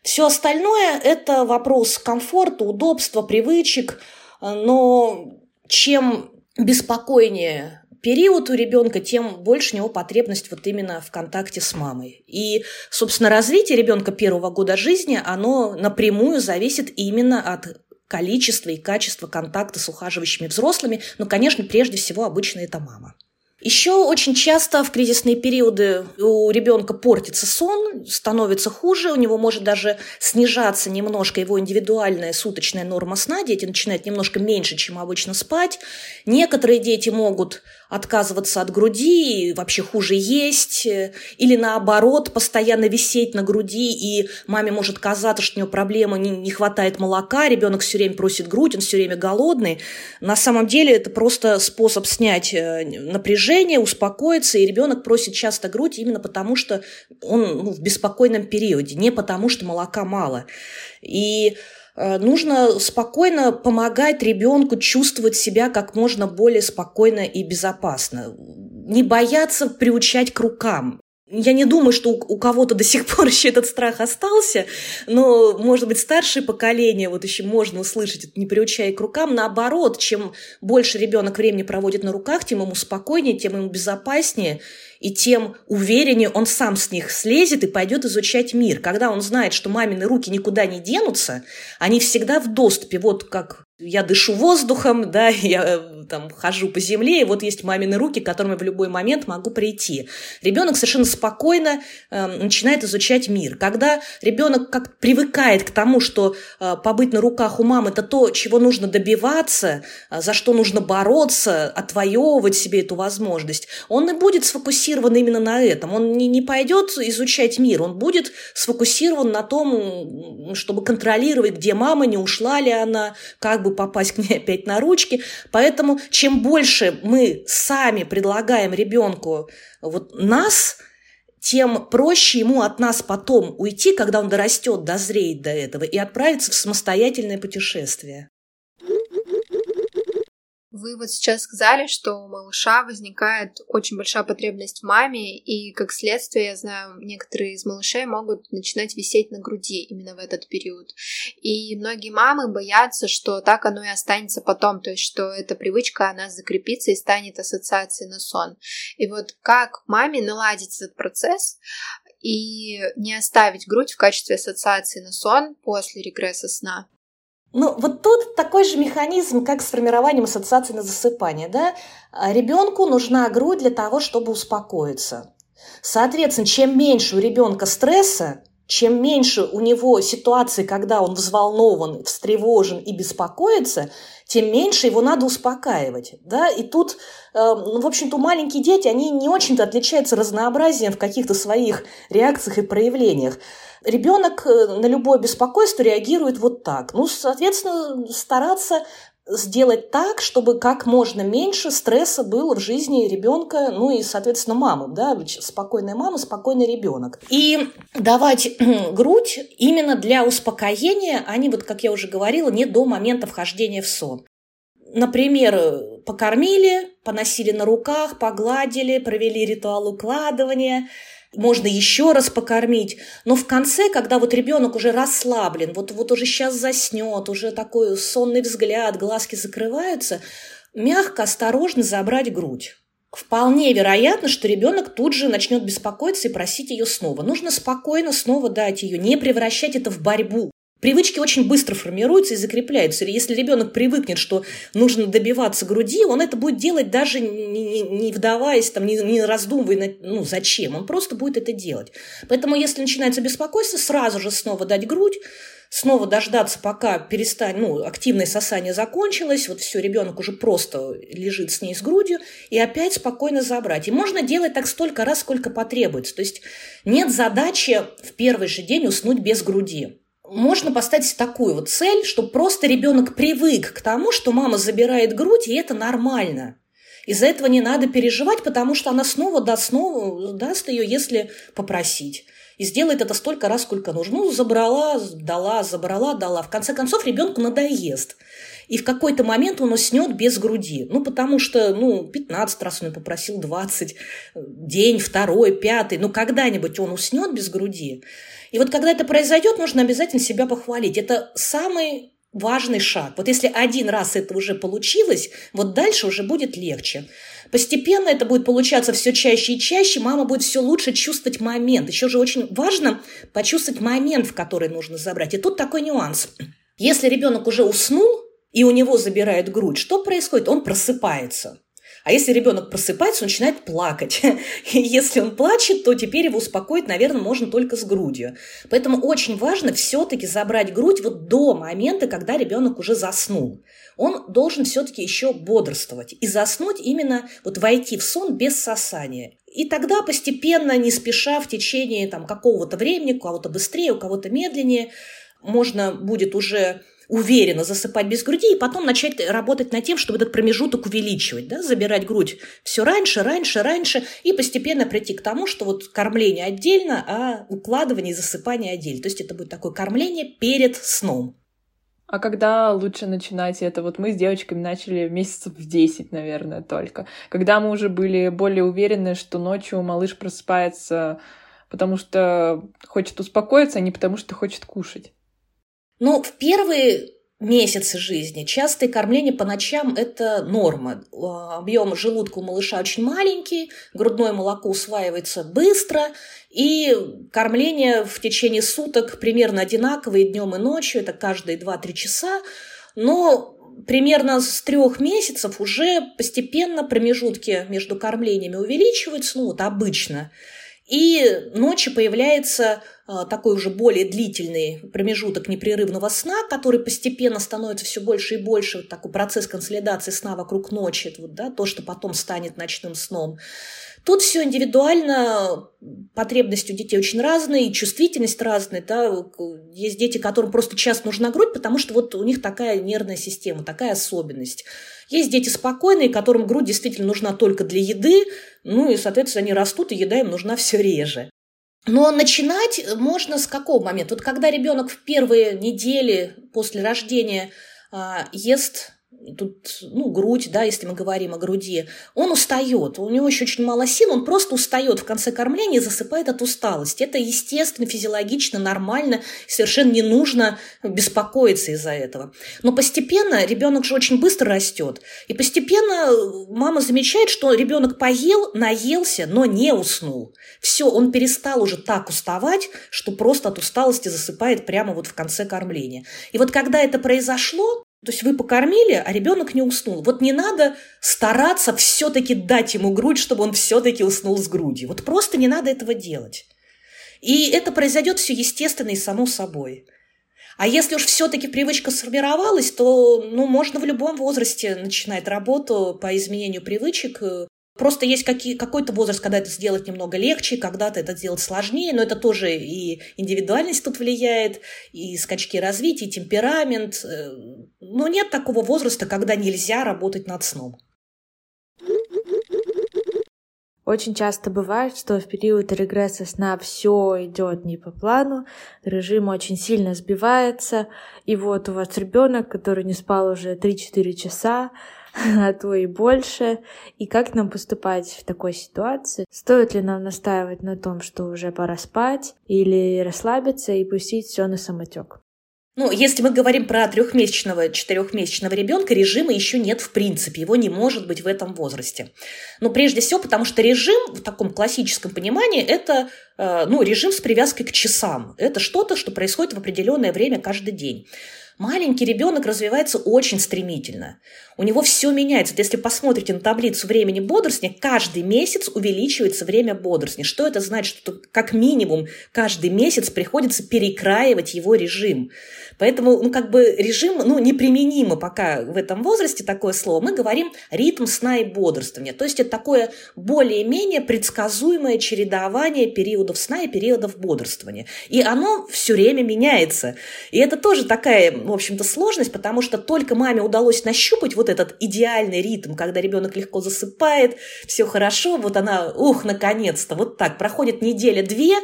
Все остальное – это вопрос комфорта, удобства, привычек, но чем беспокойнее период у ребенка, тем больше у него потребность вот именно в контакте с мамой. И, собственно, развитие ребенка первого года жизни, оно напрямую зависит именно от количества и качества контакта с ухаживающими взрослыми. Но, конечно, прежде всего обычно это мама. Еще очень часто в кризисные периоды у ребенка портится сон, становится хуже, у него может даже снижаться немножко его индивидуальная суточная норма сна, дети начинают немножко меньше, чем обычно спать. Некоторые дети могут отказываться от груди, вообще хуже есть, или наоборот, постоянно висеть на груди, и маме может казаться, что у нее проблема, не, не хватает молока, ребенок все время просит грудь, он все время голодный. На самом деле это просто способ снять э, напряжение, успокоиться, и ребенок просит часто грудь именно потому, что он ну, в беспокойном периоде, не потому, что молока мало. И нужно спокойно помогать ребенку чувствовать себя как можно более спокойно и безопасно. Не бояться приучать к рукам. Я не думаю, что у кого-то до сих пор еще этот страх остался, но, может быть, старшее поколение, вот еще можно услышать, не приучая к рукам. Наоборот, чем больше ребенок времени проводит на руках, тем ему спокойнее, тем ему безопаснее и тем увереннее он сам с них слезет и пойдет изучать мир. Когда он знает, что мамины руки никуда не денутся, они всегда в доступе, вот как я дышу воздухом, да, я там хожу по земле, и вот есть мамины руки, к которым я в любой момент могу прийти. Ребенок совершенно спокойно э, начинает изучать мир. Когда ребенок как привыкает к тому, что э, побыть на руках у мамы это то, чего нужно добиваться, э, за что нужно бороться, отвоевывать себе эту возможность, он и будет сфокусирован именно на этом. Он не, не пойдет изучать мир, он будет сфокусирован на том, чтобы контролировать, где мама, не ушла ли она, как бы попасть к ней опять на ручки. Поэтому чем больше мы сами предлагаем ребенку вот нас, тем проще ему от нас потом уйти, когда он дорастет, дозреет до этого, и отправиться в самостоятельное путешествие. Вы вот сейчас сказали, что у малыша возникает очень большая потребность в маме, и как следствие, я знаю, некоторые из малышей могут начинать висеть на груди именно в этот период. И многие мамы боятся, что так оно и останется потом, то есть что эта привычка, она закрепится и станет ассоциацией на сон. И вот как маме наладить этот процесс и не оставить грудь в качестве ассоциации на сон после регресса сна? Ну, вот тут такой же механизм, как с формированием ассоциации на засыпание. Да? А ребенку нужна грудь для того, чтобы успокоиться. Соответственно, чем меньше у ребенка стресса, чем меньше у него ситуации, когда он взволнован, встревожен и беспокоится, тем меньше его надо успокаивать. Да? И тут, э, в общем-то, маленькие дети, они не очень-то отличаются разнообразием в каких-то своих реакциях и проявлениях ребенок э, на любое беспокойство реагирует вот так. Ну, соответственно, стараться сделать так, чтобы как можно меньше стресса было в жизни ребенка, ну и, соответственно, мамы, да, спокойная мама, спокойный ребенок. И давать грудь именно для успокоения, а не, вот, как я уже говорила, не до момента вхождения в сон. Например, покормили, поносили на руках, погладили, провели ритуал укладывания – можно еще раз покормить. Но в конце, когда вот ребенок уже расслаблен, вот, вот уже сейчас заснет, уже такой сонный взгляд, глазки закрываются, мягко, осторожно забрать грудь. Вполне вероятно, что ребенок тут же начнет беспокоиться и просить ее снова. Нужно спокойно снова дать ее, не превращать это в борьбу. Привычки очень быстро формируются и закрепляются. Если ребенок привыкнет, что нужно добиваться груди, он это будет делать даже не, не, вдаваясь, там, не, не раздумывая, ну, зачем. Он просто будет это делать. Поэтому, если начинается беспокойство, сразу же снова дать грудь, снова дождаться, пока перестань, ну, активное сосание закончилось, вот все, ребенок уже просто лежит с ней с грудью, и опять спокойно забрать. И можно делать так столько раз, сколько потребуется. То есть нет задачи в первый же день уснуть без груди можно поставить такую вот цель, чтобы просто ребенок привык к тому, что мама забирает грудь, и это нормально. Из-за этого не надо переживать, потому что она снова даст, снова даст ее, если попросить. И сделает это столько раз, сколько нужно. Ну, забрала, дала, забрала, дала. В конце концов, ребенку надоест. И в какой-то момент он уснет без груди. Ну, потому что, ну, 15 раз он попросил, 20, день, второй, пятый. Ну, когда-нибудь он уснет без груди. И вот когда это произойдет, нужно обязательно себя похвалить. Это самый важный шаг. Вот если один раз это уже получилось, вот дальше уже будет легче. Постепенно это будет получаться все чаще и чаще, мама будет все лучше чувствовать момент. Еще же очень важно почувствовать момент, в который нужно забрать. И тут такой нюанс. Если ребенок уже уснул, и у него забирает грудь, что происходит? Он просыпается. А если ребенок просыпается, он начинает плакать. И если он плачет, то теперь его успокоить, наверное, можно только с грудью. Поэтому очень важно все-таки забрать грудь вот до момента, когда ребенок уже заснул. Он должен все-таки еще бодрствовать и заснуть именно вот войти в сон без сосания. И тогда постепенно, не спеша, в течение там, какого-то времени, у кого-то быстрее, у кого-то медленнее, можно будет уже уверенно засыпать без груди, и потом начать работать над тем, чтобы этот промежуток увеличивать, да, забирать грудь все раньше, раньше, раньше, и постепенно прийти к тому, что вот кормление отдельно, а укладывание и засыпание отдельно. То есть это будет такое кормление перед сном. А когда лучше начинать это? Вот мы с девочками начали месяцев в 10, наверное, только. Когда мы уже были более уверены, что ночью малыш просыпается, потому что хочет успокоиться, а не потому что хочет кушать. Ну, в первые месяцы жизни частое кормление по ночам – это норма. А, объем желудка у малыша очень маленький, грудное молоко усваивается быстро, и кормление в течение суток примерно одинаковое днем и ночью, это каждые 2-3 часа. Но примерно с трех месяцев уже постепенно промежутки между кормлениями увеличиваются, ну вот обычно. И ночью появляется а, такой уже более длительный промежуток непрерывного сна, который постепенно становится все больше и больше, вот такой процесс консолидации сна вокруг ночи, вот, да, то, что потом станет ночным сном. Тут все индивидуально, потребности у детей очень разные, чувствительность разная. Да. Есть дети, которым просто час нужна грудь, потому что вот у них такая нервная система, такая особенность. Есть дети спокойные, которым грудь действительно нужна только для еды, ну и, соответственно, они растут, и еда им нужна все реже. Но начинать можно с какого момента? Вот когда ребенок в первые недели после рождения а, ест тут, ну, грудь, да, если мы говорим о груди, он устает, у него еще очень мало сил, он просто устает в конце кормления и засыпает от усталости. Это естественно, физиологично, нормально, совершенно не нужно беспокоиться из-за этого. Но постепенно ребенок же очень быстро растет, и постепенно мама замечает, что ребенок поел, наелся, но не уснул. Все, он перестал уже так уставать, что просто от усталости засыпает прямо вот в конце кормления. И вот когда это произошло, то есть вы покормили, а ребенок не уснул. Вот не надо стараться все-таки дать ему грудь, чтобы он все-таки уснул с грудью. Вот просто не надо этого делать. И это произойдет все естественно и само собой. А если уж все-таки привычка сформировалась, то ну, можно в любом возрасте начинать работу по изменению привычек, Просто есть какие, какой-то возраст, когда это сделать немного легче, когда-то это сделать сложнее, но это тоже и индивидуальность тут влияет, и скачки развития, и темперамент. Э, но нет такого возраста, когда нельзя работать над сном. Очень часто бывает, что в период регресса сна все идет не по плану, режим очень сильно сбивается, и вот у вас ребенок, который не спал уже 3-4 часа, а то и больше. И как нам поступать в такой ситуации? Стоит ли нам настаивать на том, что уже пора спать, или расслабиться и пустить все на самотек? Ну, если мы говорим про трехмесячного, четырехмесячного ребенка, режима еще нет в принципе, его не может быть в этом возрасте. Но прежде всего, потому что режим в таком классическом понимании это э, ну, режим с привязкой к часам. Это что-то, что происходит в определенное время каждый день маленький ребенок развивается очень стремительно. У него все меняется. Если посмотрите на таблицу времени бодрствования, каждый месяц увеличивается время бодрствования. Что это значит? Что как минимум каждый месяц приходится перекраивать его режим. Поэтому, ну, как бы режим, ну, неприменимо пока в этом возрасте такое слово. Мы говорим ритм сна и бодрствования. То есть это такое более-менее предсказуемое чередование периодов сна и периодов бодрствования. И оно все время меняется. И это тоже такая, в общем-то, сложность, потому что только маме удалось нащупать вот этот идеальный ритм, когда ребенок легко засыпает, все хорошо, вот она, ух, наконец-то, вот так, проходит неделя-две,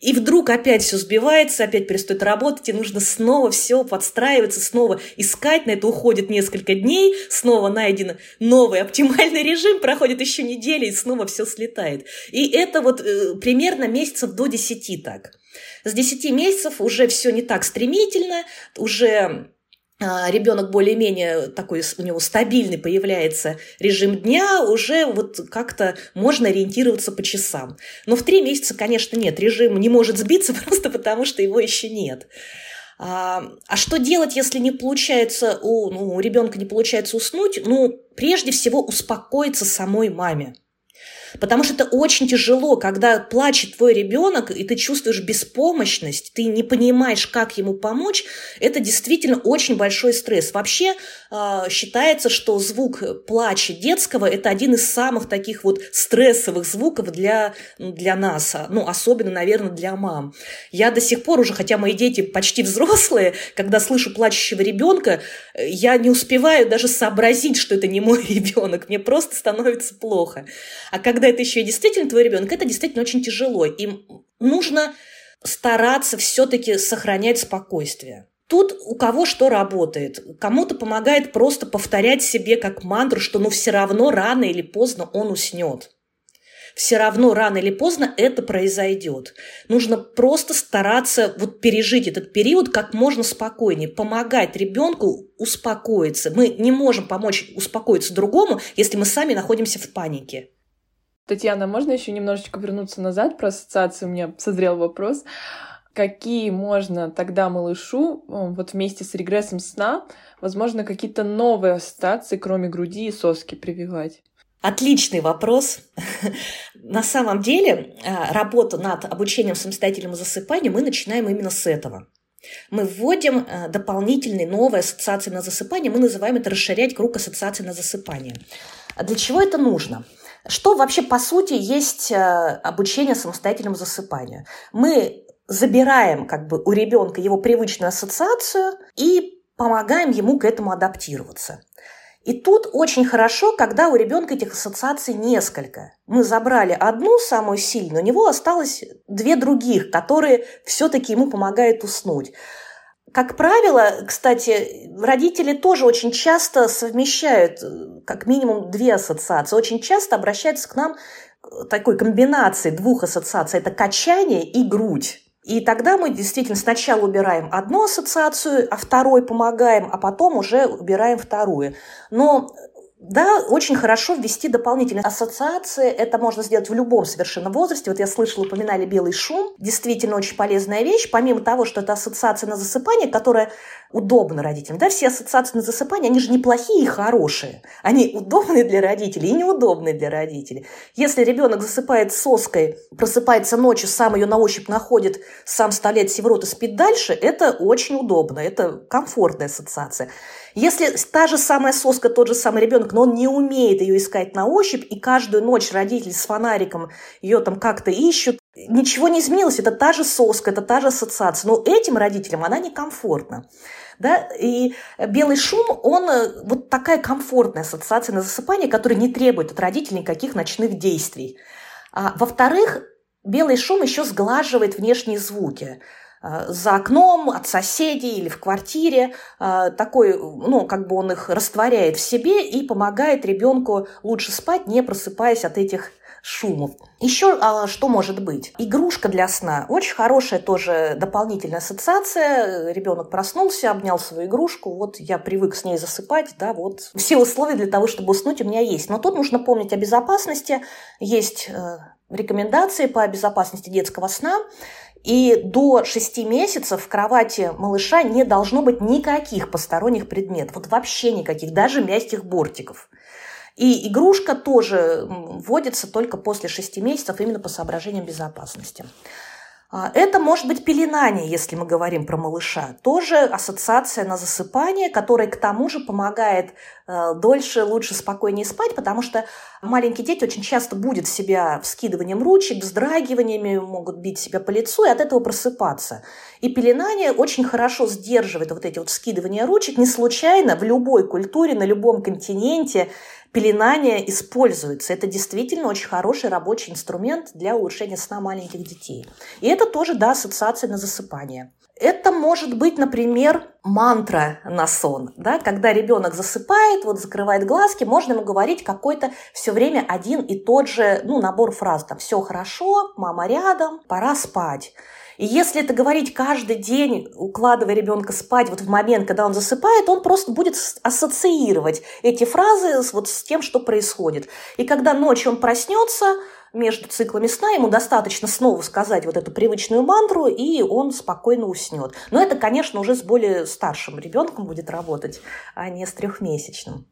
и вдруг опять все сбивается, опять перестает работать, и нужно снова все подстраиваться, снова искать. На это уходит несколько дней, снова найден новый оптимальный режим, проходит еще неделя, и снова все слетает. И это вот э, примерно месяцев до 10 так. С 10 месяцев уже все не так стремительно, уже а, ребенок более-менее такой у него стабильный появляется режим дня, уже вот как-то можно ориентироваться по часам. Но в три месяца, конечно, нет, режим не может сбиться просто потому, что его еще нет. А, а что делать, если не получается у, ну, у ребенка не получается уснуть? Ну, прежде всего успокоиться самой маме. Потому что это очень тяжело, когда плачет твой ребенок, и ты чувствуешь беспомощность, ты не понимаешь, как ему помочь. Это действительно очень большой стресс. Вообще э, считается, что звук плача детского – это один из самых таких вот стрессовых звуков для, для нас, а, ну, особенно, наверное, для мам. Я до сих пор уже, хотя мои дети почти взрослые, когда слышу плачущего ребенка, я не успеваю даже сообразить, что это не мой ребенок. Мне просто становится плохо. А когда когда это еще и действительно твой ребенок, это действительно очень тяжело. И нужно стараться все-таки сохранять спокойствие. Тут у кого что работает. Кому-то помогает просто повторять себе как мантру, что ну все равно рано или поздно он уснет. Все равно рано или поздно это произойдет. Нужно просто стараться вот пережить этот период как можно спокойнее, помогать ребенку успокоиться. Мы не можем помочь успокоиться другому, если мы сами находимся в панике. Татьяна, можно еще немножечко вернуться назад про ассоциацию? У меня созрел вопрос. Какие можно тогда малышу вот вместе с регрессом сна, возможно, какие-то новые ассоциации, кроме груди и соски, прививать? Отличный вопрос. На самом деле а, работу над обучением самостоятельному засыпанию мы начинаем именно с этого. Мы вводим а, дополнительные новые ассоциации на засыпание, мы называем это расширять круг ассоциаций на засыпание. А для чего это нужно? Что вообще по сути есть э, обучение самостоятельному засыпанию? Мы забираем как бы у ребенка его привычную ассоциацию и помогаем ему к этому адаптироваться. И тут очень хорошо, когда у ребенка этих ассоциаций несколько. Мы забрали одну, самую сильную, у него осталось две других, которые все-таки ему помогают уснуть. Как правило, кстати, родители тоже очень часто совмещают э, как минимум две ассоциации. Очень часто обращаются к нам такой комбинации двух ассоциаций. Это качание и грудь. И тогда мы действительно сначала убираем одну ассоциацию, а второй помогаем, а потом уже убираем вторую. Но да, очень хорошо ввести дополнительные ассоциации. Это можно сделать в любом совершенно возрасте. Вот я слышала, упоминали белый шум. Действительно очень полезная вещь. Помимо того, что это ассоциация на засыпание, которая удобна родителям. Да, все ассоциации на засыпание, они же неплохие и хорошие. Они удобны для родителей и неудобны для родителей. Если ребенок засыпает соской, просыпается ночью, сам ее на ощупь находит, сам вставляет себе и спит дальше, это очень удобно. Это комфортная ассоциация. Если та же самая соска, тот же самый ребенок, но он не умеет ее искать на ощупь, и каждую ночь родители с фонариком ее там как-то ищут, ничего не изменилось. Это та же соска, это та же ассоциация. Но этим родителям она некомфортна. Да? И белый шум, он э, вот такая комфортная ассоциация на засыпание, которая не требует от родителей никаких ночных действий. А, во-вторых, белый шум еще сглаживает внешние звуки. Э, за окном, от соседей или в квартире. Э, такой, ну, как бы он их растворяет в себе и помогает ребенку лучше спать, не просыпаясь от этих шумов. Еще а, что может быть? Игрушка для сна. Очень хорошая тоже дополнительная ассоциация. Ребенок проснулся, обнял свою игрушку. Вот я привык с ней засыпать. Да, вот все условия для того, чтобы уснуть у меня есть. Но тут нужно помнить о безопасности. Есть э, рекомендации по безопасности детского сна. И до 6 месяцев в кровати малыша не должно быть никаких посторонних предметов, вот вообще никаких, даже мягких бортиков. И игрушка тоже вводится только после 6 месяцев именно по соображениям безопасности. А, это может быть пеленание, если мы говорим про малыша. Тоже ассоциация на засыпание, которая к тому же помогает э, дольше, лучше, спокойнее спать, потому что маленькие дети очень часто будут себя вскидыванием ручек, вздрагиваниями, могут бить себя по лицу и от этого просыпаться. И пеленание очень хорошо сдерживает вот эти вот вскидывания ручек. Не случайно в любой культуре, на любом континенте пеленание используется. Это действительно очень хороший рабочий инструмент для улучшения сна маленьких детей. И это тоже, да, ассоциация на засыпание. Это может быть, например, мантра на сон. Да? Когда ребенок засыпает, вот закрывает глазки, можно ему говорить какой-то все время один и тот же ну, набор фраз. Там, все хорошо, мама рядом, пора спать. И если это говорить каждый день, укладывая ребенка спать, вот в момент, когда он засыпает, он просто будет ассоциировать эти фразы с, вот с тем, что происходит. И когда ночью он проснется, между циклами сна ему достаточно снова сказать вот эту привычную мантру, и он спокойно уснет. Но это, конечно, уже с более старшим ребенком будет работать, а не с трехмесячным.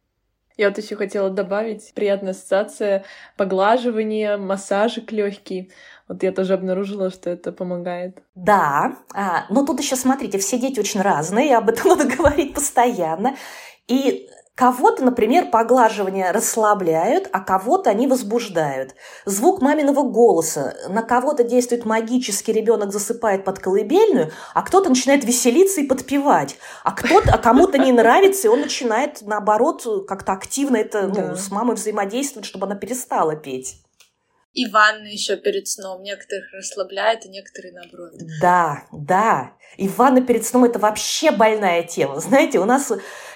Я вот еще хотела добавить приятная ассоциация поглаживание, массажик легкий. Вот я тоже обнаружила, что это помогает. Да, а, но тут еще смотрите, все дети очень разные, об этом надо говорить постоянно. И Кого-то, например, поглаживания расслабляют, а кого-то они возбуждают. Звук маминого голоса. На кого-то действует магически, ребенок засыпает под колыбельную, а кто-то начинает веселиться и подпевать. А, кто-то, а кому-то не нравится, и он начинает, наоборот, как-то активно это ну, да. с мамой взаимодействовать, чтобы она перестала петь. И ванны еще перед сном. Некоторых расслабляет, а некоторые наоборот. Да, да. И ванна перед сном это вообще больная тема. Знаете, у нас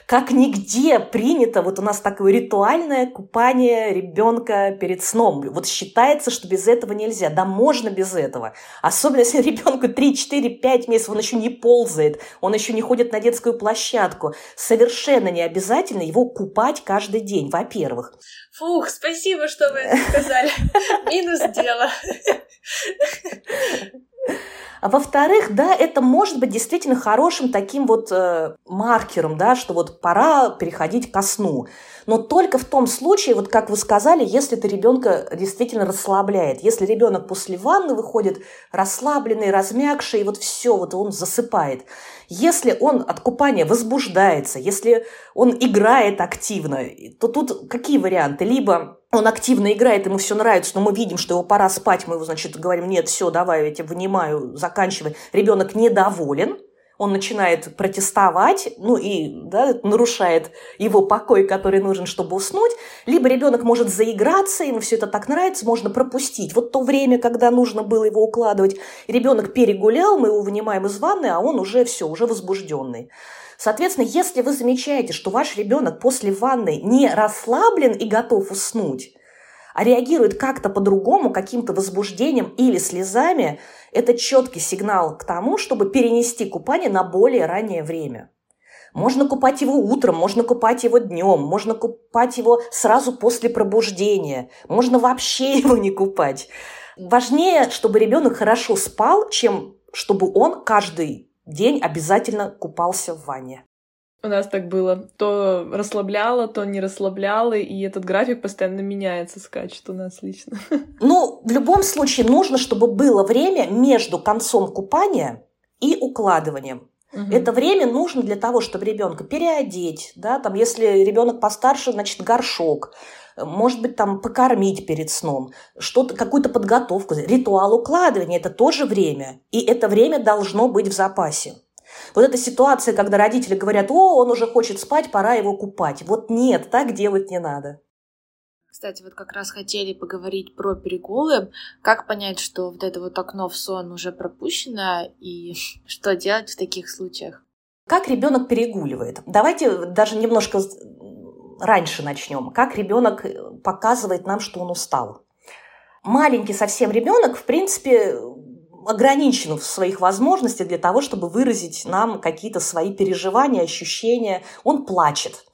как нигде принято, вот у нас такое ритуальное купание ребенка перед сном. Вот считается, что без этого нельзя. Да, можно без этого. Особенно если ребенку 3, 4, 5 месяцев, он еще не ползает, он еще не ходит на детскую площадку. Совершенно не обязательно его купать каждый день, во-первых. Фух, спасибо, что вы это сказали. Минус дело. А во-вторых, да, это может быть действительно хорошим таким вот э, маркером, да, что вот пора переходить ко сну. Но только в том случае, вот как вы сказали, если это ребенка действительно расслабляет. Если ребенок после ванны выходит расслабленный, размягший, и вот все, вот он засыпает. Если он от купания возбуждается, если он играет активно, то тут какие варианты? Либо он активно играет, ему все нравится, но мы видим, что его пора спать, мы его, значит, говорим, нет, все, давай, я тебя вынимаю, заканчивай. Ребенок недоволен, он начинает протестовать, ну и да, нарушает его покой, который нужен, чтобы уснуть, либо ребенок может заиграться, ему все это так нравится, можно пропустить. Вот то время, когда нужно было его укладывать, ребенок перегулял, мы его вынимаем из ванны, а он уже все, уже возбужденный. Соответственно, если вы замечаете, что ваш ребенок после ванны не расслаблен и готов уснуть, а реагирует как-то по-другому, каким-то возбуждением или слезами, это четкий сигнал к тому, чтобы перенести купание на более раннее время. Можно купать его утром, можно купать его днем, можно купать его сразу после пробуждения, можно вообще его не купать. Важнее, чтобы ребенок хорошо спал, чем чтобы он каждый день обязательно купался в ванне. У нас так было. То расслабляло, то не расслабляло, и этот график постоянно меняется, скачет у нас лично. Ну, в любом случае нужно, чтобы было время между концом купания и укладыванием. Угу. Это время нужно для того, чтобы ребенка переодеть, да, там, если ребенок постарше, значит, горшок, может быть, там покормить перед сном, что-то, какую-то подготовку, ритуал укладывания – это тоже время, и это время должно быть в запасе. Вот эта ситуация, когда родители говорят, о, он уже хочет спать, пора его купать. Вот нет, так делать не надо. Кстати, вот как раз хотели поговорить про перегулы. Как понять, что вот это вот окно в сон уже пропущено, и что делать в таких случаях? Как ребенок перегуливает? Давайте даже немножко раньше начнем. Как ребенок показывает нам, что он устал? Маленький совсем ребенок, в принципе, ограничен в своих возможностях для того, чтобы выразить нам какие-то свои переживания, ощущения. Он плачет.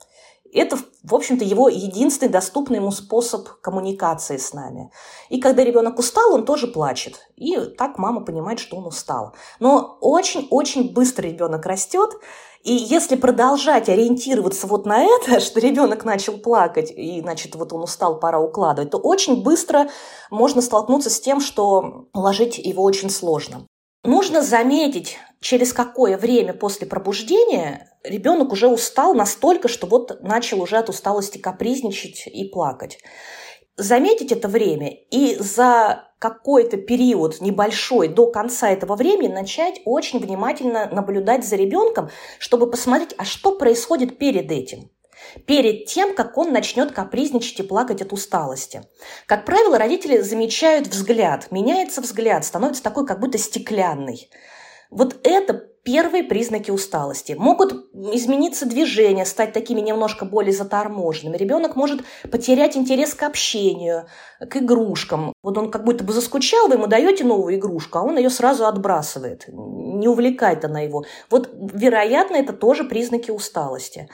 Это, в общем-то, его единственный доступный ему способ коммуникации с нами. И когда ребенок устал, он тоже плачет. И так мама понимает, что он устал. Но очень-очень быстро ребенок растет, и если продолжать ориентироваться вот на это, что ребенок начал плакать, и, значит, вот он устал, пора укладывать, то очень быстро можно столкнуться с тем, что уложить его очень сложно. Нужно заметить, через какое время после пробуждения ребенок уже устал настолько, что вот начал уже от усталости капризничать и плакать. Заметить это время и за какой-то период небольшой до конца этого времени начать очень внимательно наблюдать за ребенком, чтобы посмотреть, а что происходит перед этим перед тем, как он начнет капризничать и плакать от усталости. Как правило, родители замечают взгляд, меняется взгляд, становится такой как будто стеклянный. Вот это первые признаки усталости. Могут измениться движения, стать такими немножко более заторможенными. Ребенок может потерять интерес к общению, к игрушкам. Вот он как будто бы заскучал, вы ему даете новую игрушку, а он ее сразу отбрасывает. Не увлекает она его. Вот, вероятно, это тоже признаки усталости.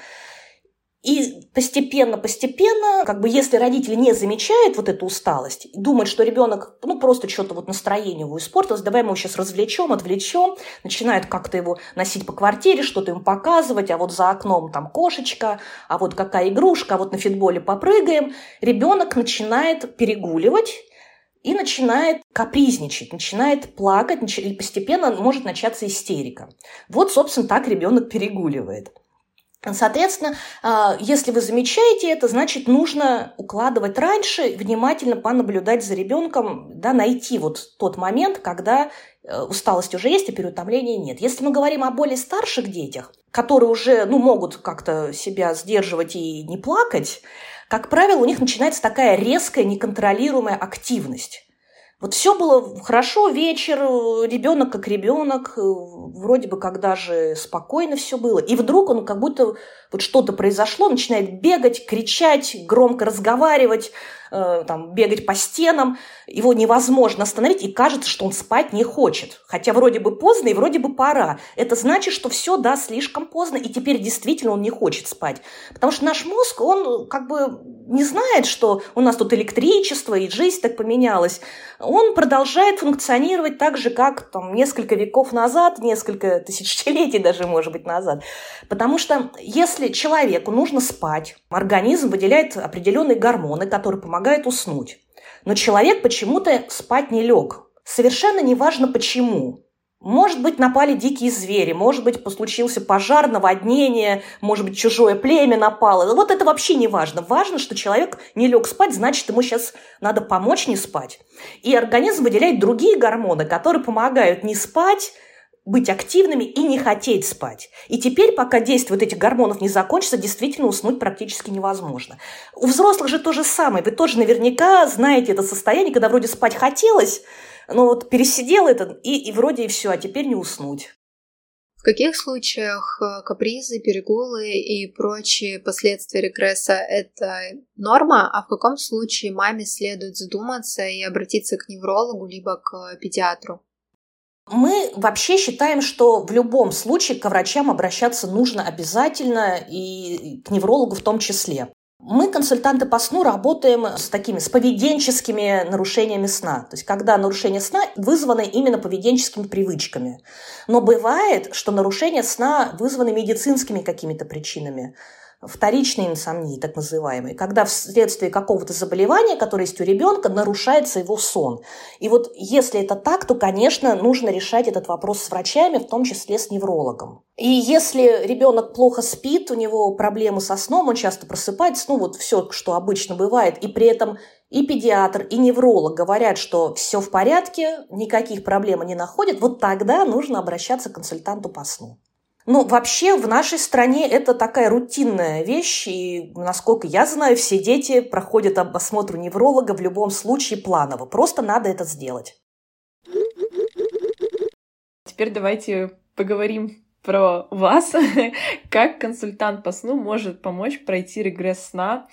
И постепенно-постепенно, как бы если родители не замечают вот эту усталость, думают, что ребенок, ну, просто что-то вот настроение его испортилось, давай мы его сейчас развлечем, отвлечем, начинают как-то его носить по квартире, что-то ему показывать, а вот за окном там кошечка, а вот какая игрушка, а вот на фитболе попрыгаем, ребенок начинает перегуливать, и начинает капризничать, начинает плакать, и постепенно может начаться истерика. Вот, собственно, так ребенок перегуливает. Соответственно, а, если вы замечаете это, значит, нужно укладывать раньше, внимательно понаблюдать за ребенком, да, найти вот тот момент, когда э, усталость уже есть, а переутомления нет. Если мы говорим о более старших детях, которые уже ну, могут как-то себя сдерживать и не плакать, как правило, у них начинается такая резкая, неконтролируемая активность. Вот все было хорошо, вечер, ребенок как ребенок, вроде бы когда же спокойно все было. И вдруг он как будто вот что-то произошло, начинает бегать, кричать, громко разговаривать, э, там, бегать по стенам. Его невозможно остановить, и кажется, что он спать не хочет. Хотя вроде бы поздно и вроде бы пора. Это значит, что все, да, слишком поздно, и теперь действительно он не хочет спать. Потому что наш мозг, он как бы не знает, что у нас тут электричество, и жизнь так поменялась. Он продолжает функционировать так же, как там, несколько веков назад, несколько тысячелетий даже, может быть, назад. Потому что если человеку нужно спать, организм выделяет определенные гормоны, которые помогают уснуть. Но человек почему-то спать не лег. Совершенно неважно почему. Может быть, напали дикие звери, может быть, случился пожар, наводнение, может быть, чужое племя напало. Вот это вообще не важно. Важно, что человек не лег спать, значит, ему сейчас надо помочь не спать. И организм выделяет другие гормоны, которые помогают не спать, быть активными и не хотеть спать. И теперь, пока действие вот этих гормонов не закончится, действительно уснуть практически невозможно. У взрослых же то же самое. Вы тоже наверняка знаете это состояние, когда вроде спать хотелось, но вот пересидел это, и, и вроде и все, а теперь не уснуть. В каких случаях э, капризы, перегулы и прочие последствия регресса – это норма, а в каком случае маме следует задуматься и обратиться к неврологу либо к педиатру? Мы вообще считаем, что в любом случае к врачам обращаться нужно обязательно и к неврологу в том числе. Мы, консультанты по сну, работаем с такими, с поведенческими нарушениями сна. То есть, когда нарушение сна вызвано именно поведенческими привычками. Но бывает, что нарушение сна вызваны медицинскими какими-то причинами вторичные инсомнии, так называемые, когда вследствие какого-то заболевания, которое есть у ребенка, нарушается его сон. И вот если это так, то, конечно, нужно решать этот вопрос с врачами, в том числе с неврологом. И если ребенок плохо спит, у него проблемы со сном, он часто просыпается, ну вот все, что обычно бывает, и при этом и педиатр, и невролог говорят, что все в порядке, никаких проблем не находят, вот тогда нужно обращаться к консультанту по сну. Ну, вообще в нашей стране это такая рутинная вещь, и, насколько я знаю, все дети проходят осмотр невролога в любом случае планово. Просто надо это сделать. Теперь давайте поговорим про вас. как консультант по сну может помочь пройти регресс сна,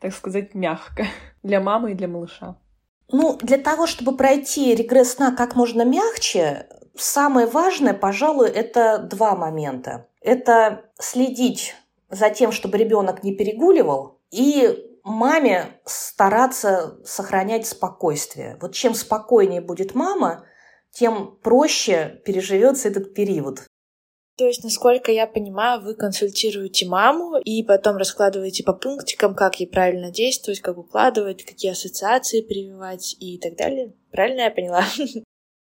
так сказать, мягко для мамы и для малыша? Ну, для того, чтобы пройти регресс сна как можно мягче, Самое важное, пожалуй, это два момента. Это следить за тем, чтобы ребенок не перегуливал, и маме стараться сохранять спокойствие. Вот чем спокойнее будет мама, тем проще переживется этот период. То есть, насколько я понимаю, вы консультируете маму и потом раскладываете по пунктикам, как ей правильно действовать, как укладывать, какие ассоциации прививать и так далее. Правильно я поняла?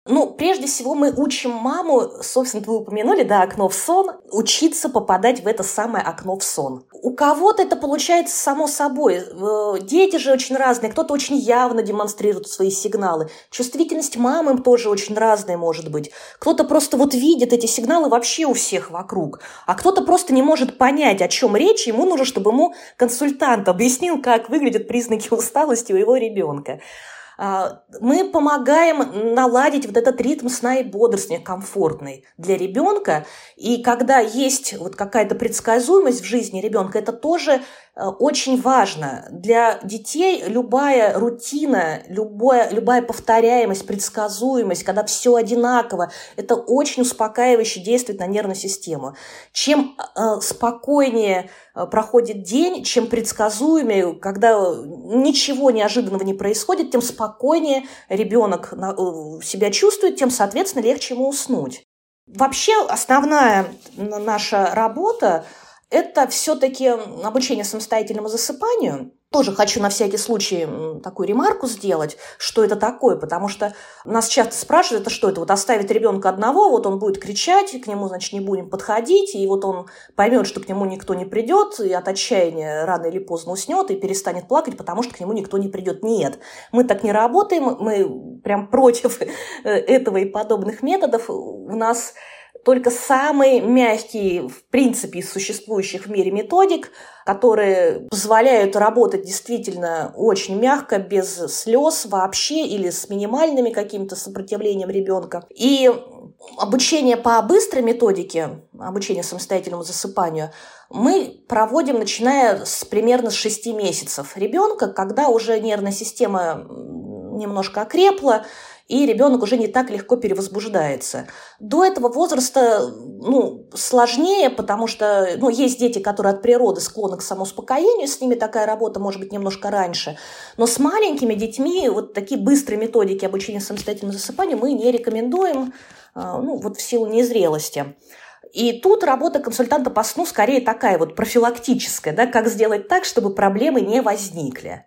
Ну, прежде всего мы учим маму, собственно, вы упомянули, да, окно в сон, учиться попадать в это самое окно в сон. У кого-то это получается само собой. Э, дети же очень разные, кто-то очень явно демонстрирует свои сигналы. Чувствительность мамы тоже очень разная может быть. Кто-то просто вот видит эти сигналы вообще у всех вокруг, а кто-то просто не может понять, о чем речь, ему нужно, чтобы ему консультант объяснил, как выглядят признаки усталости у его ребенка. А, мы помогаем наладить вот этот ритм сна и бодрствования комфортный для ребенка. И когда есть вот какая-то предсказуемость в жизни ребенка, это тоже очень важно. Для детей любая рутина, любая, любая повторяемость, предсказуемость, когда все одинаково, это очень успокаивающе действует на нервную систему. Чем э, спокойнее Э, проходит день, чем предсказуемее, когда ничего неожиданного не происходит, тем спокойнее ребенок э, себя чувствует, тем, соответственно, легче ему уснуть. Вообще основная наша работа – это все-таки обучение самостоятельному засыпанию – тоже хочу на всякий случай такую ремарку сделать, что это такое, потому что нас часто спрашивают, это что это, вот оставить ребенка одного, вот он будет кричать, к нему, значит, не будем подходить, и вот он поймет, что к нему никто не придет, и от отчаяния рано или поздно уснет и перестанет плакать, потому что к нему никто не придет. Нет, мы так не работаем, мы прям против э, этого и подобных методов. У нас только самые мягкие, в принципе, из существующих в мире методик, которые позволяют работать действительно очень мягко, без слез вообще или с минимальными каким-то сопротивлением ребенка. И обучение по быстрой методике, обучение самостоятельному засыпанию, мы проводим, начиная с примерно с 6 месяцев ребенка, когда уже нервная система немножко окрепла, и ребенок уже не так легко перевозбуждается. До этого возраста ну, сложнее, потому что ну, есть дети, которые от природы склонны к самоуспокоению, с ними такая работа может быть немножко раньше. Но с маленькими детьми вот такие быстрые методики обучения самостоятельному засыпанию мы не рекомендуем а, ну, вот в силу незрелости. И тут работа консультанта по сну скорее такая вот профилактическая, да, как сделать так, чтобы проблемы не возникли.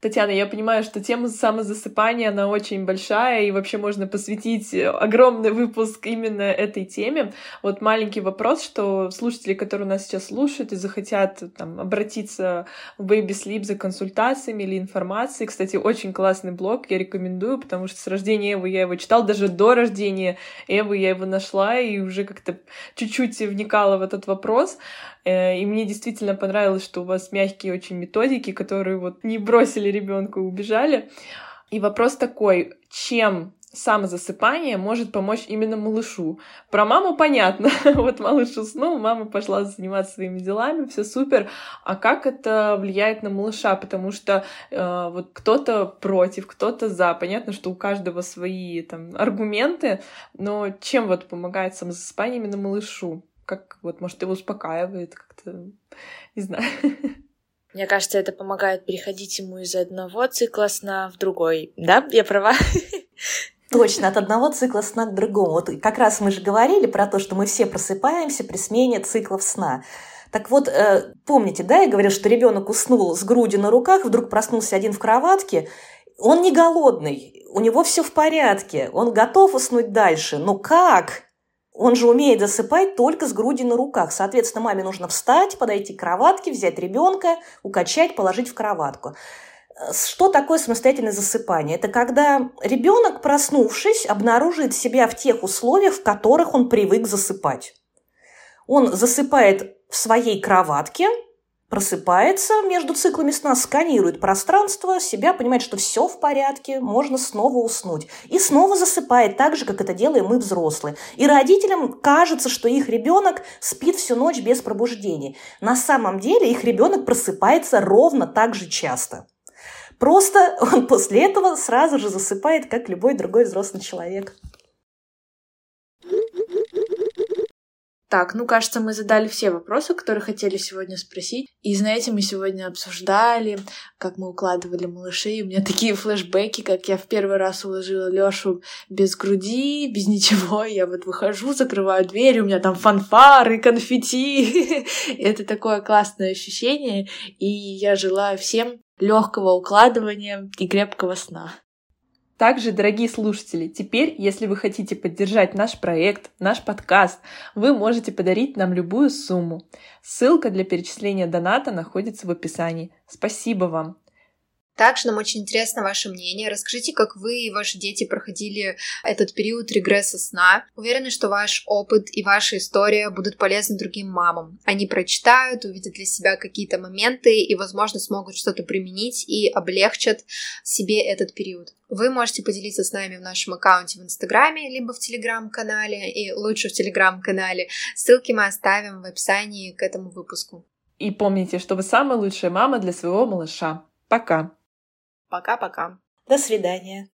Татьяна, я понимаю, что тема самозасыпания, она очень большая, и вообще можно посвятить огромный выпуск именно этой теме. Вот маленький вопрос, что слушатели, которые нас сейчас слушают и захотят там, обратиться в Baby Sleep за консультациями или информацией, кстати, очень классный блог, я рекомендую, потому что с рождения Эвы я его читал, даже до рождения Эвы я его нашла и уже как-то чуть-чуть вникала в этот вопрос. Э, и мне действительно понравилось, что у вас мягкие очень методики, которые вот не бросили ребенка и убежали. И вопрос такой, чем самозасыпание может помочь именно малышу. Про маму понятно. вот малыш уснул, мама пошла заниматься своими делами, все супер. А как это влияет на малыша? Потому что э, вот кто-то против, кто-то за. Понятно, что у каждого свои там аргументы, но чем вот помогает самозасыпание именно малышу? Как вот, может, его успокаивает как-то, не знаю. Мне кажется, это помогает переходить ему из одного цикла сна в другой. Да, я права? Точно, от одного цикла сна к другому. Вот как раз мы же говорили про то, что мы все просыпаемся при смене циклов сна. Так вот, э, помните, да, я говорила, что ребенок уснул с грудью на руках, вдруг проснулся один в кроватке, он не голодный, у него все в порядке, он готов уснуть дальше. Но как? Он же умеет засыпать только с грудью на руках. Соответственно, маме нужно встать, подойти к кроватке, взять ребенка, укачать, положить в кроватку. Что такое самостоятельное засыпание? Это когда ребенок, проснувшись, обнаруживает себя в тех условиях, в которых он привык засыпать. Он засыпает в своей кроватке, просыпается между циклами сна, сканирует пространство, себя, понимает, что все в порядке, можно снова уснуть. И снова засыпает так же, как это делаем мы, взрослые. И родителям кажется, что их ребенок спит всю ночь без пробуждения. На самом деле их ребенок просыпается ровно так же часто. Просто он после этого сразу же засыпает, как любой другой взрослый человек. Так, ну, кажется, мы задали все вопросы, которые хотели сегодня спросить. И, знаете, мы сегодня обсуждали, как мы укладывали малышей. У меня такие флешбеки, как я в первый раз уложила Лёшу без груди, без ничего. Я вот выхожу, закрываю дверь, у меня там фанфары, конфетти. Это такое классное ощущение. И я желаю всем легкого укладывания и крепкого сна. Также, дорогие слушатели, теперь, если вы хотите поддержать наш проект, наш подкаст, вы можете подарить нам любую сумму. Ссылка для перечисления доната находится в описании. Спасибо вам! Также нам очень интересно ваше мнение. Расскажите, как вы и ваши дети проходили этот период регресса сна. Уверены, что ваш опыт и ваша история будут полезны другим мамам. Они прочитают, увидят для себя какие-то моменты и, возможно, смогут что-то применить и облегчат себе этот период. Вы можете поделиться с нами в нашем аккаунте в Инстаграме, либо в Телеграм-канале, и лучше в Телеграм-канале. Ссылки мы оставим в описании к этому выпуску. И помните, что вы самая лучшая мама для своего малыша. Пока! Пока-пока. До свидания.